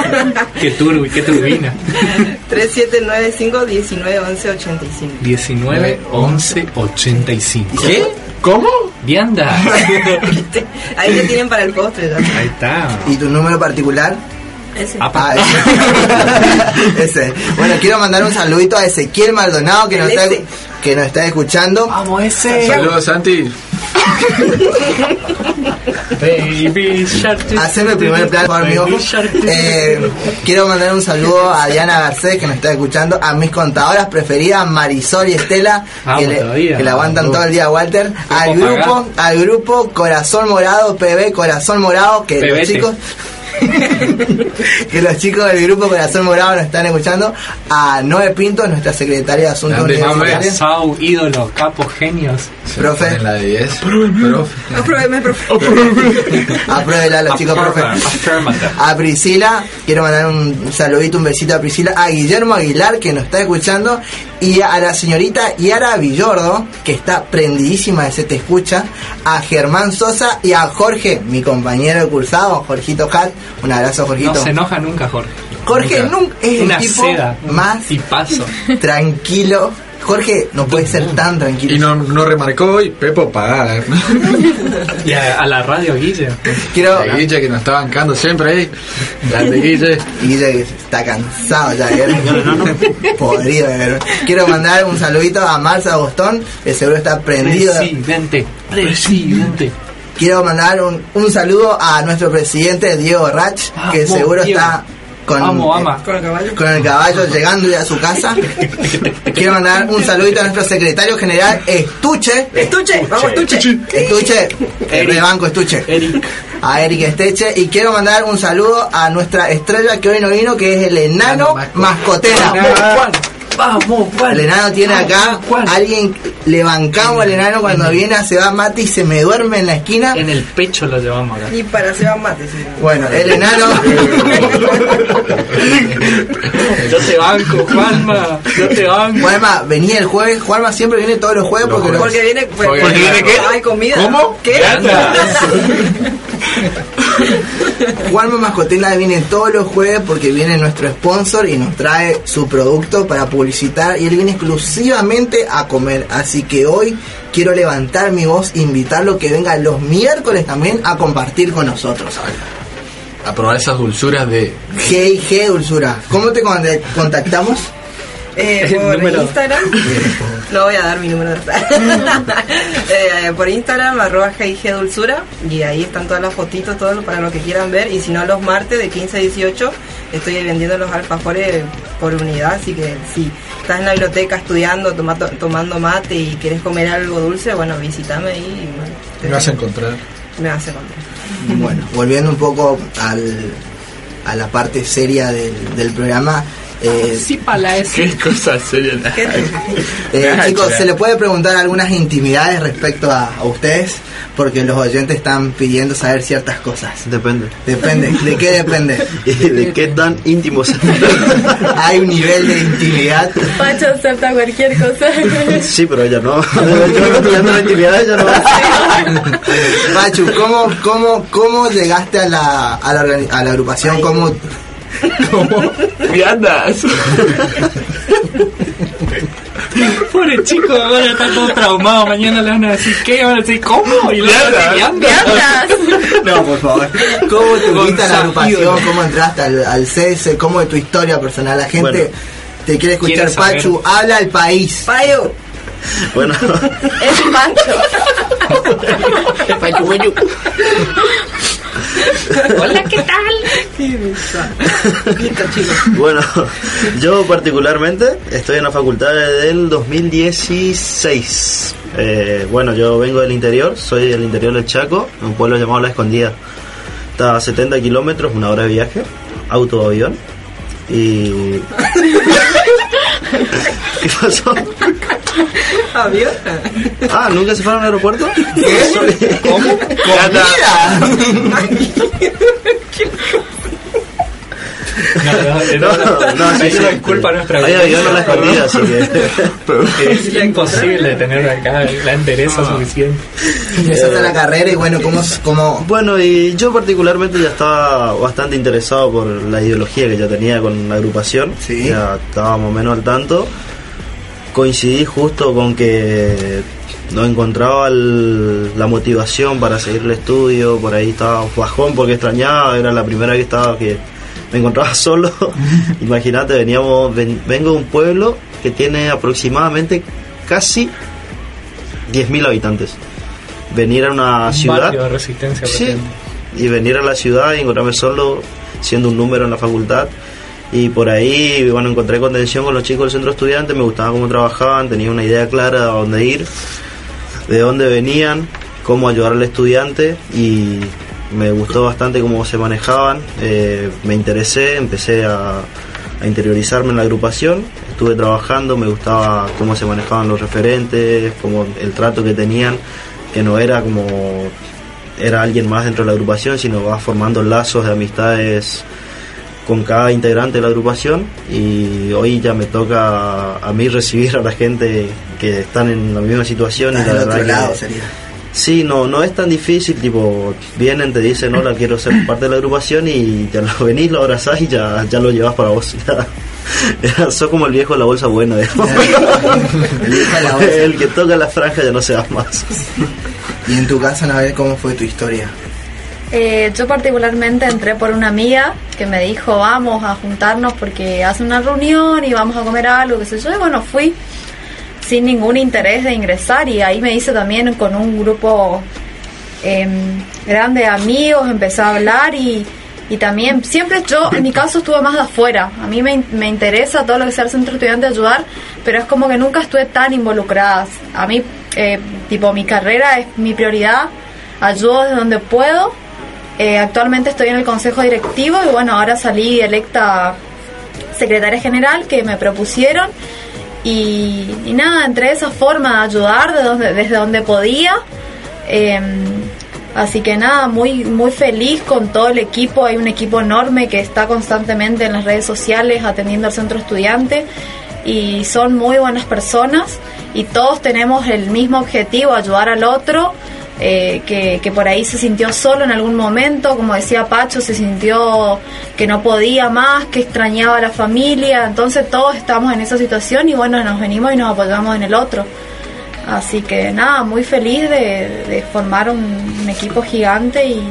qué turbi, qué turbina. 3795 19 11 85 19 11 85. ¿Qué? ¿Cómo? Vianda. Ahí te tienen para el postre ya. Ahí está. ¿Y tu número particular? Ese. Ah, ese. Ese. Bueno, quiero mandar un saludito a Ezequiel Maldonado que nos, está, que nos está escuchando. Vamos ese. Saludos, Santi. Baby Shark. Haceme el primer plano, por mi ojo. Baby Shark. Eh, quiero mandar un saludo a Diana Garcés que nos está escuchando, a mis contadoras preferidas, Marisol y Estela, Vamos que, le, que la aguantan todo el día, Walter. Al Grupo al grupo Corazón Morado, PB Corazón Morado, que los chicos que los chicos del grupo Corazón Morado nos están escuchando, a Noé Pinto, nuestra secretaria de Asuntos Universitarios. Sau, ídolos, capos, genios. Profe. En la de 10. Apruébeme, profe. Apruébela los chicos, profe. A Priscila, quiero mandar un saludito, un besito a Priscila, a Guillermo Aguilar que nos está escuchando y a la señorita Yara Villordo que está prendidísima de Se Te Escucha, a Germán Sosa y a Jorge, mi compañero de cursado, Jorgito Hat, un abrazo No Jorgito. se enoja nunca, Jorge. Jorge Nunca. nunca es el Una tipo seda. más tipazo. tranquilo. Jorge no puede ser tan tranquilo. Y no, no remarcó y Pepo pagar. Y a, a la radio, Guille. Quiero Guille que nos está bancando siempre ahí. Grande Guille. Y dice que está cansado ya de ver. Podrido de ver. Quiero mandar un saludito a Marza Bostón, que seguro está prendido. Presidente. Presidente. Quiero mandar un, un saludo a nuestro presidente Diego Rach, que Vamos, seguro Diego. está con, Vamos, eh, ama. Con el caballo. con el caballo llegando ya a su casa. Quiero mandar un saludito a nuestro secretario general Estuche. Estuche, vamos, estuche. Estuche, el de banco Estuche. Eric. a Eric Esteche y quiero mandar un saludo a nuestra estrella que hoy no vino que es el enano Enano mascotera. Vamos, El enano tiene acá alguien le bancamos al enano cuando viene a se va mate y se me duerme en la esquina. En el pecho lo llevamos acá. Y para Seba Mate, sí. Bueno, el enano Yo te banco, Juanma. Yo te banco. Juanma venía el jueves, Juanma siempre viene todos los jueves porque, los- Porque viene. pues, Porque viene qué? Hay comida. ¿Cómo? ¿Qué? Juanma Mascotela viene todos los jueves porque viene nuestro sponsor y nos trae su producto para publicitar y él viene exclusivamente a comer. Así que hoy quiero levantar mi voz e invitarlo que venga los miércoles también a compartir con nosotros. A probar esas dulzuras de. G&G Dulzura, ¿cómo te con- contactamos? Eh, por número. Instagram. no voy a dar mi número de eh, Por Instagram, arroba GIG Dulzura. Y ahí están todas las fotitos, todo para lo que quieran ver. Y si no, los martes de 15 a 18 estoy vendiendo los alfajores por unidad. Así que si estás en la biblioteca estudiando, tomato- tomando mate y quieres comer algo dulce, bueno, visítame ahí y bueno, te- Me vas a encontrar. me vas a encontrar. Bueno, volviendo un poco al, a la parte seria del, del programa. Eh, Sí, para eso. Qué cosa seria. Eh, chicos. ¿se le puede preguntar algunas intimidades respecto a, a ustedes? Porque los oyentes están pidiendo saber ciertas cosas. Depende. Depende, ¿de qué depende? ¿Y de qué tan íntimos? Hay un nivel de intimidad. Pacho acepta cualquier cosa. sí, pero ella no. Yo estudiando la intimidad, ella no. Pachu, ¿cómo, cómo, cómo llegaste a la, a la, a la agrupación? ¿Cómo, cómo- Viandas. Pobre chico, ahora está todo traumado. Mañana le van a decir, ¿qué? Van a decir, ¿cómo? Y le van a decir, "Anda". No, por favor. ¿Cómo te uniste a la agrupación? ¿Cómo entraste al, al CS? ¿Cómo es tu historia personal? La gente Bueno. te quiere escuchar. Saber. Pachu, habla al país. Payo, Bueno, es Pacho. Hola, ¿qué tal? bueno, yo particularmente estoy en la facultad desde el 2016. Eh, bueno, yo vengo del interior, soy del interior del Chaco, un pueblo llamado La Escondida. Está a 70 kilómetros, una hora de viaje, auto o avión. Y. ¿Qué pasó? Avión. Ah, ¿nunca se fueron al aeropuerto? ¿Cómo? No, no, no, No, no, sí, sí. no disculpa nuestra Hay avión a la escondida, así que. Es imposible tener acá la entereza suficiente. Empezaste la carrera y bueno, ¿cómo, cómo Bueno, y yo particularmente ya estaba bastante interesado por la ideología que ya tenía con la agrupación. Sí. Ya estaba más o menos al tanto. Coincidí justo con que no encontraba el- la motivación para seguir el estudio, por ahí estaba bajón porque extrañaba, era la primera que estaba que me encontraba solo. Imagínate, veníamos, ven- vengo de un pueblo que tiene aproximadamente casi 10.000 habitantes. Venir a una Un ciudad de resistencia Sí, y venir a la ciudad y encontrarme solo siendo un número en la facultad. Y por ahí, bueno, encontré contención con los chicos del centro estudiante, me gustaba cómo trabajaban, tenía una idea clara de dónde ir, de dónde venían, cómo ayudar al estudiante y me gustó bastante cómo se manejaban, eh, me interesé, empecé a, a interiorizarme en la agrupación, estuve trabajando, me gustaba cómo se manejaban los referentes, como el trato que tenían, que no era como era alguien más dentro de la agrupación, sino vas formando lazos de amistades con cada integrante de la agrupación y hoy ya me toca a mí recibir a la gente que están en la misma situación y la verdad lado que sería. sí no no es tan difícil tipo vienen te dicen hola quiero ser parte de la agrupación y ya lo venís lo abrazás y ya ya lo llevas para vos sos como el viejo de la bolsa buena digamos. El viejo de la bolsa. el que toca la franja ya no se va más Y en tu caso, Anabel, ¿cómo fue tu historia? Eh, yo particularmente entré por una amiga que me dijo vamos a juntarnos porque hace una reunión y vamos a comer algo, qué sé yo, y bueno, fui sin ningún interés de ingresar y ahí me hice también con un grupo em, grande de amigos, empecé a hablar y, y también siempre yo en mi caso estuve más de afuera, a mí me, me interesa todo lo que sea el centro estudiante ayudar, pero es como que nunca estuve tan involucrada, a mí eh, tipo mi carrera es mi prioridad, ayudo desde donde puedo eh, actualmente estoy en el consejo directivo y bueno, ahora salí electa secretaria general que me propusieron y, nada, entré de esa forma ayudar de donde, desde donde podía. Eh, así que nada, muy, muy feliz con todo el equipo. Hay un equipo enorme que está constantemente en las redes sociales atendiendo al centro estudiante y son muy buenas personas y todos tenemos el mismo objetivo, ayudar al otro eh, que, que por ahí se sintió solo en algún momento, como decía Pacho, se sintió que no podía más, que extrañaba a la familia, entonces todos estamos en esa situación y bueno, nos venimos y nos apoyamos en el otro. Así que nada, muy feliz de, formar un, un equipo gigante y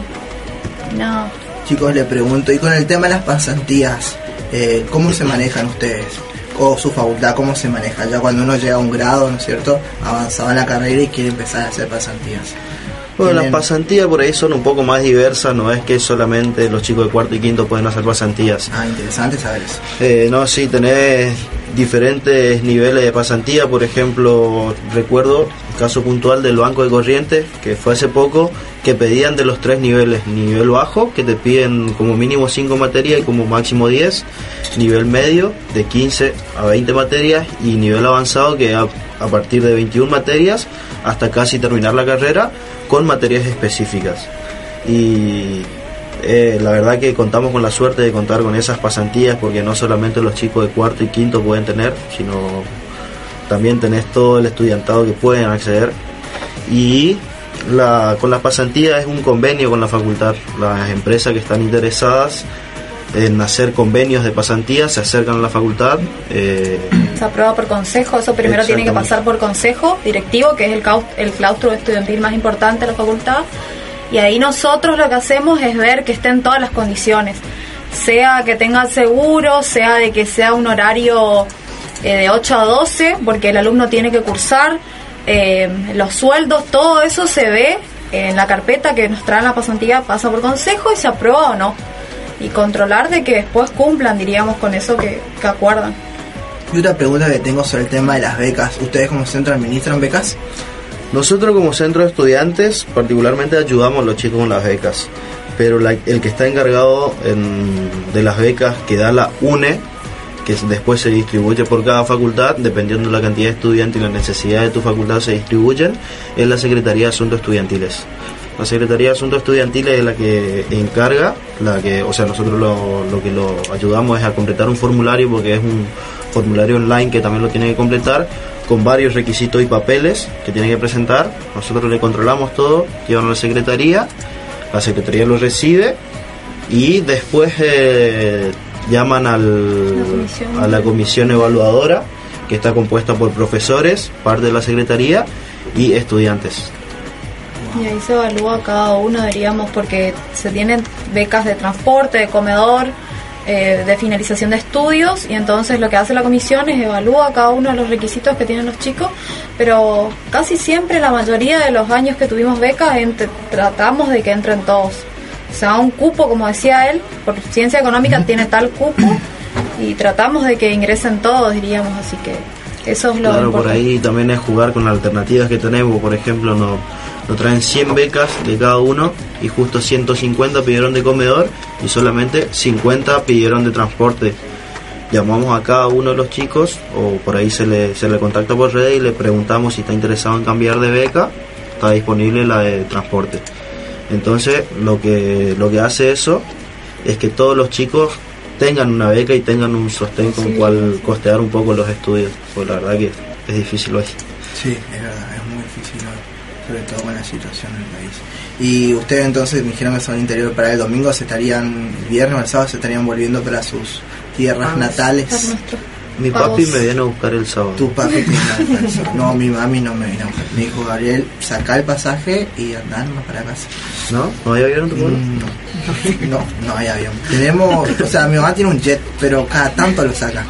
nada. Chicos, le pregunto, y con el tema de las pasantías, eh, ¿cómo se manejan ustedes? O su facultad, ¿cómo se maneja? Ya cuando uno llega a un grado, ¿no es cierto? Avanzado en la carrera y quiere empezar a hacer pasantías. Bueno, las pasantías por ahí son un poco más diversas, no es que solamente los chicos de cuarto y quinto pueden hacer pasantías. Ah, interesante saber eso. Eh, no, sí, tenés diferentes niveles de pasantía, por ejemplo, recuerdo el caso puntual del Banco de Corrientes, que fue hace poco, que pedían de los tres niveles, nivel bajo, que te piden como mínimo 5 materias y como máximo 10, nivel medio, de 15 a 20 materias, y nivel avanzado, que a, partir de 21 materias hasta casi terminar la carrera, con materias específicas. Y eh, la verdad que contamos con la suerte de contar con esas pasantías porque no solamente los chicos de cuarto y quinto pueden tener, sino también tenés todo el estudiantado que pueden acceder. Y con las pasantías es un convenio con la facultad. Las empresas que están interesadas en hacer convenios de pasantías se acercan a la facultad. eh, Se aprueba por consejo, eso primero tiene que pasar por consejo directivo, que es el, el claustro estudiantil más importante de la facultad. Y ahí nosotros lo que hacemos es ver que estén todas las condiciones, sea que tenga seguro, sea de que sea un horario eh, de 8 a 12, porque el alumno tiene que cursar, eh, los sueldos, todo eso se ve en la carpeta que nos traen la pasantía, pasa por consejo y se aprueba o no. Y controlar de que después cumplan, diríamos, con eso que, que acuerdan. Y otra pregunta que tengo sobre el tema de las becas. ¿Ustedes como centro administran becas? Nosotros como centro de estudiantes particularmente ayudamos a los chicos con las becas, pero la- el que está encargado en- de las becas que da la UNE, que después se distribuye por cada facultad, dependiendo de la cantidad de estudiantes y la necesidad de tu facultad se distribuyen, es la Secretaría de Asuntos Estudiantiles. La Secretaría de Asuntos Estudiantiles es la que encarga, la que, o sea, nosotros lo, lo que lo ayudamos es a completar un formulario porque es un formulario online que también lo tiene que completar con varios requisitos y papeles que tiene que presentar. Nosotros le controlamos todo, llevan a la Secretaría, la Secretaría lo recibe y después eh, llaman al, La comisión. a la comisión evaluadora que está compuesta por profesores, parte de la Secretaría y estudiantes. Y ahí se evalúa cada uno, diríamos, porque se tienen becas de transporte, de comedor, eh, de finalización de estudios, y entonces lo que hace la comisión es evalúa cada uno de los requisitos que tienen los chicos, pero casi siempre, la mayoría de los años que tuvimos becas, tratamos de que entren todos. O sea, un cupo, como decía él, por ciencia económica tiene tal cupo, y tratamos de que ingresen todos, diríamos, así que eso es lo Claro, por ahí también es jugar con las alternativas que tenemos. Por ejemplo, nos, nos traen 100 becas de cada uno y justo 150 pidieron de comedor y solamente 50 pidieron de transporte. Llamamos a cada uno de los chicos o por ahí se le, se le contacta por redes y le preguntamos si está interesado en cambiar de beca. Está disponible la de transporte. Entonces, lo que, lo que hace eso es que todos los chicos tengan una beca y tengan un sostén con cual costear un poco los estudios, pues la verdad que es difícil hoy. Sí, es verdad, es muy difícil hoy, sobre todo con la situación del país. Y ustedes entonces me dijeron que son interior para el domingo, se estarían, el viernes o el sábado se estarían volviendo para sus tierras natales. Mi Vamos. papi me viene a buscar el sábado. Tu papi te viene a buscar. No, mi mami no me vino a buscar. Me dijo Gabriel, saca el pasaje y andá nomás para casa. ¿No? ¿No había avión en tu pueblo? Mm, No, no, no hay avión. Tenemos, o sea, mi mamá tiene un jet, pero cada tanto lo saca.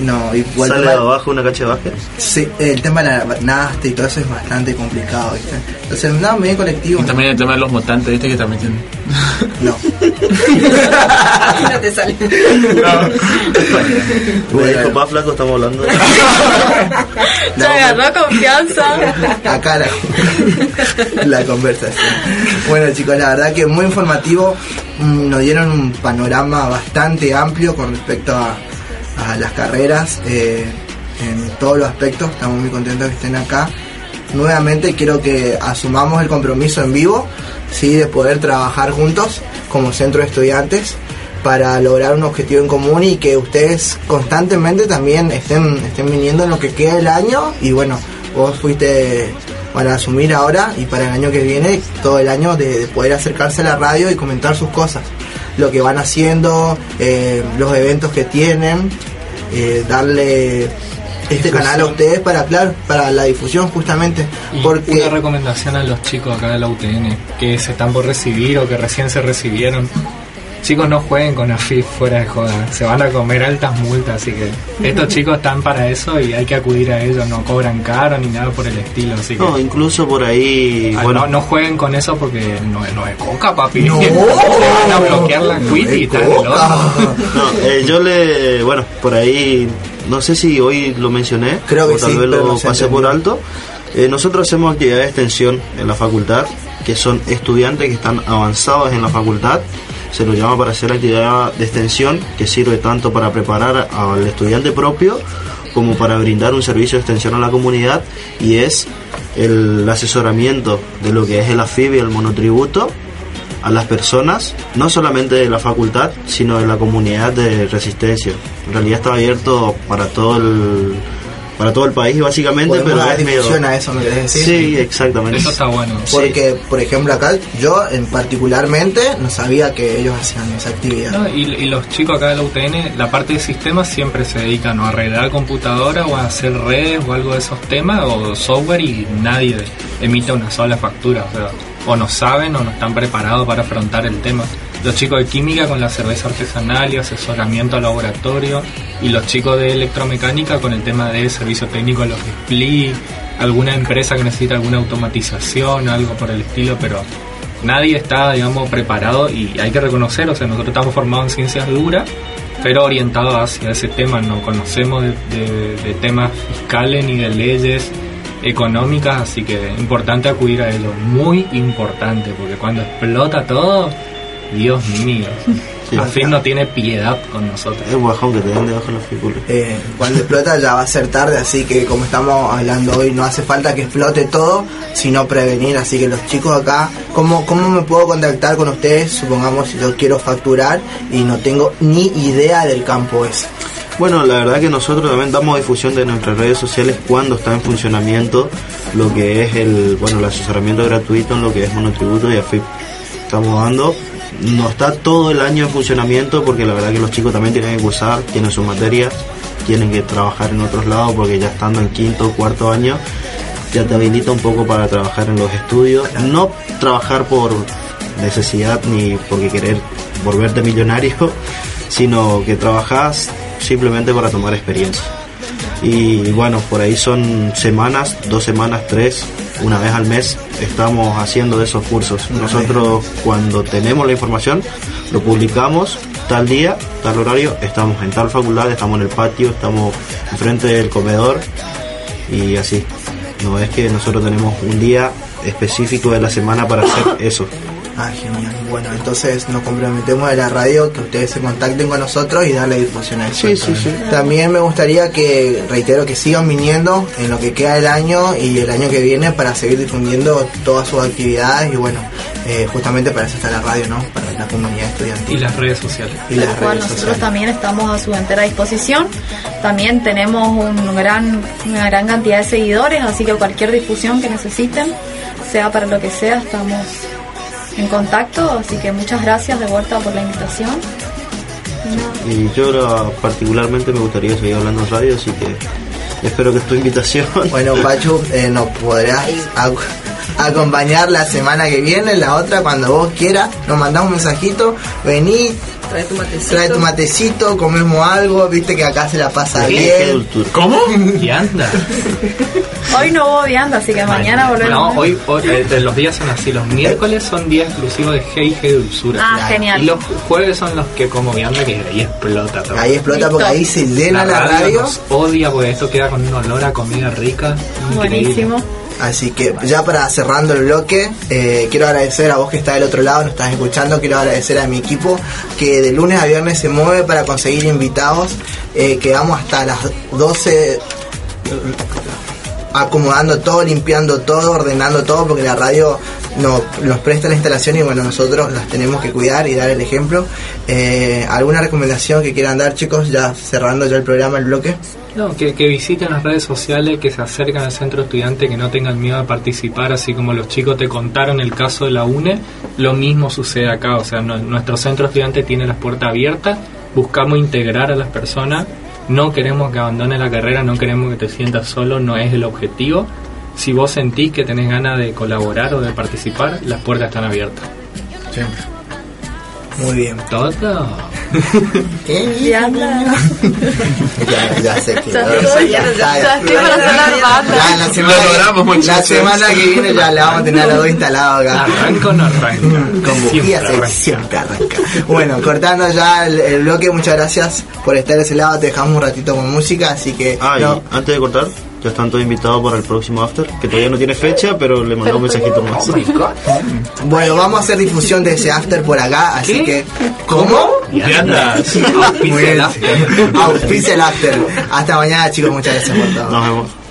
No, igual ¿Sale de abajo una cancha de básquet? Sí, el tema de la nasta y todo eso es bastante complicado, ¿viste? Entonces, nada, medio colectivo. Y también el tema de los mutantes, viste que también tienen. No. no te sale. Me dijo, pa, flaco, estamos hablando. de-". Se agarró confianza. Acá la, la conversación. Bueno chicos, la verdad que muy informativo. Mm, Nos dieron un panorama bastante amplio con respecto a, a las carreras eh, en todos los aspectos. Estamos muy contentos que estén acá. Nuevamente quiero que asumamos el compromiso en vivo, ¿sí? de poder trabajar juntos como centro de estudiantes para lograr un objetivo en común y que ustedes constantemente también estén, estén viniendo en lo que queda del año y bueno, vos fuiste para asumir ahora y para el año que viene todo el año de, de poder acercarse a la radio y comentar sus cosas, lo que van haciendo, eh, los eventos que tienen, eh, darle este canal a ustedes para claro, para la difusión justamente. Y porque una recomendación a los chicos acá de la UTN que se están por recibir o que recién se recibieron. Chicos, no jueguen con AFIP fuera de joda. Se van a comer altas multas, así que estos chicos están para eso y hay que acudir a ellos. No cobran caro ni nada por el estilo. Así que No, incluso por ahí, Ah, bueno, no, no jueguen con eso porque no, es- no es coca, papi. No. Te van a bloquear la No quit y tal. no, eh, yo le, bueno, por ahí, no sé si hoy lo mencioné, Creo que o tal sí, vez lo pasé por alto. Eh, nosotros hacemos actividades de extensión en la facultad, que son estudiantes que están avanzados en la facultad. Se los llama para hacer actividad de extensión, que sirve tanto para preparar al estudiante propio como para brindar un servicio de extensión a la comunidad y es el asesoramiento de lo que es el AFIB y el monotributo a las personas, no solamente de la facultad, sino de la comunidad de resistencia. En realidad está abierto para todo el para todo el país básicamente, podemos pero dar es medio- difusión a eso, ¿me querés decir? Sí, exactamente. Eso está bueno. Porque, por ejemplo, acá yo en particularmente no sabía que ellos hacían esa actividad. No, y, y los chicos acá de la UTN, la parte de sistemas siempre se dedican o a arreglar computadora o a hacer redes o algo de esos temas o software y nadie emite una sola factura. O, sea, o no saben o no están preparados para afrontar el tema. Los chicos de química con la cerveza artesanal y asesoramiento al laboratorio y los chicos de electromecánica con el tema de servicio técnico en los split, alguna empresa que necesita alguna automatización, algo por el estilo, pero nadie está, digamos, preparado y hay que reconocer, o sea, nosotros estamos formados en ciencias duras, pero orientados hacia ese tema, no conocemos de temas fiscales ni de leyes económicas, así que importante acudir a ello, muy importante, porque cuando explota todo, Dios mío, Sí. AFIP no tiene piedad con nosotros. Es un bajón que te dan debajo de los fículos. Eh, cuando explota ya va a ser tarde, así que como estamos hablando hoy, no hace falta que explote todo, sino prevenir. Así que los chicos acá, ¿cómo, ¿cómo me puedo contactar con ustedes? Supongamos si yo quiero facturar y no tengo ni idea del campo ese. Bueno, la verdad que nosotros también damos difusión de nuestras redes sociales cuando está en funcionamiento lo que es el, bueno, el asesoramiento gratuito en lo que es monotributo y AFIP. Estamos dando, no está todo el año en funcionamiento porque la verdad que los chicos también tienen que cursar, tienen sus materias, tienen que trabajar en otros lados porque ya estando en quinto o cuarto año ya te habilita un poco para trabajar en los estudios. No trabajar por necesidad ni porque querer volverte millonario, sino que trabajas simplemente para tomar experiencia. Y bueno, por ahí son semanas, dos semanas, tres, una vez al mes estamos haciendo esos cursos. Nosotros cuando tenemos la información lo publicamos tal día, tal horario, estamos en tal facultad, estamos en el patio, estamos enfrente del comedor y así. No es que nosotros tenemos un día específico de la semana para hacer eso. Ah, genial. Bueno, entonces nos comprometemos de la radio que ustedes se contacten con nosotros y darle difusión a eso. Sí, sí, sí. También me gustaría que, reitero, que sigan viniendo en lo que queda del año y el año que viene para seguir difundiendo todas sus actividades y bueno, eh, justamente para eso está la radio, ¿no? Para la comunidad estudiantil. Y las redes sociales. Y las cual, redes nosotros sociales. también estamos a su entera disposición. También tenemos un gran, una gran cantidad de seguidores, así que cualquier difusión que necesiten, sea para lo que sea, estamos en contacto. Así que muchas gracias de vuelta por la invitación. Y yo ahora particularmente me gustaría seguir hablando en radio, así que espero que tu invitación. Bueno, Pachu, eh, nos podrás acompañar la semana que viene, la otra, cuando vos quieras. Nos mandás un mensajito, vení, Trae tu matecito. trae tu matecito, comemos algo, viste que acá se la pasa Qué bien. ¿Cómo? Y anda. Hoy no hubo vianda, así que mañana volvemos. No, hoy, hoy, eh, los días son así. Los miércoles son días exclusivos de G y G Dulzura. Ah, Claro. genial. Y los jueves son los que como vianda que ahí explota todo. Ahí explota porque ahí se llena la, radio radio. nos odia porque esto queda con un olor a comida rica. increíble. Así que ya para cerrando el bloque, eh, quiero agradecer a vos que estás del otro lado, nos estás escuchando, quiero agradecer a mi equipo que de lunes a viernes se mueve para conseguir invitados, eh, quedamos hasta las 12 acomodando todo, limpiando todo, ordenando todo, porque la radio no, nos presta la instalación y bueno, nosotros las tenemos que cuidar y dar el ejemplo. Eh, ¿Alguna recomendación que quieran dar chicos, ya cerrando ya el programa, el bloque? No, que, que visiten las redes sociales, que se acerquen al centro estudiante, que no tengan miedo a participar, así como los chicos te contaron el caso de la UNE, lo mismo sucede acá, o sea, nuestro centro estudiante tiene las puertas abiertas, buscamos integrar a las personas, no queremos que abandone la carrera, no queremos que te sientas solo, no es el objetivo. Si vos sentís que tenés ganas de colaborar o de participar, las puertas están abiertas. Siempre. Muy bien. Todo. ¿Qué? Vianda. Ya, ya sé que... Ya estoy, ya, ya estoy para la banda. Ya, la semana, Lo logramos, que, la semana que viene ya la vamos a tener a los dos instalados acá. ¿Arranca o no arranca? Con Siempre bujías eh, arranca. siempre arranca. Bueno, cortando ya el, el bloque, muchas gracias por estar de ese lado. Te dejamos un ratito con música, así que. Ah, y no, antes de cortar, ya están todos invitados para el próximo after, que todavía no tiene fecha, pero le mandamos un mensajito más. bueno, vamos a hacer difusión de ese after por acá, así que. ¿Cómo? Y anda. Muy bien. Auspicia el after. Hasta mañana, chicos. Muchas gracias por todo. Nos vemos.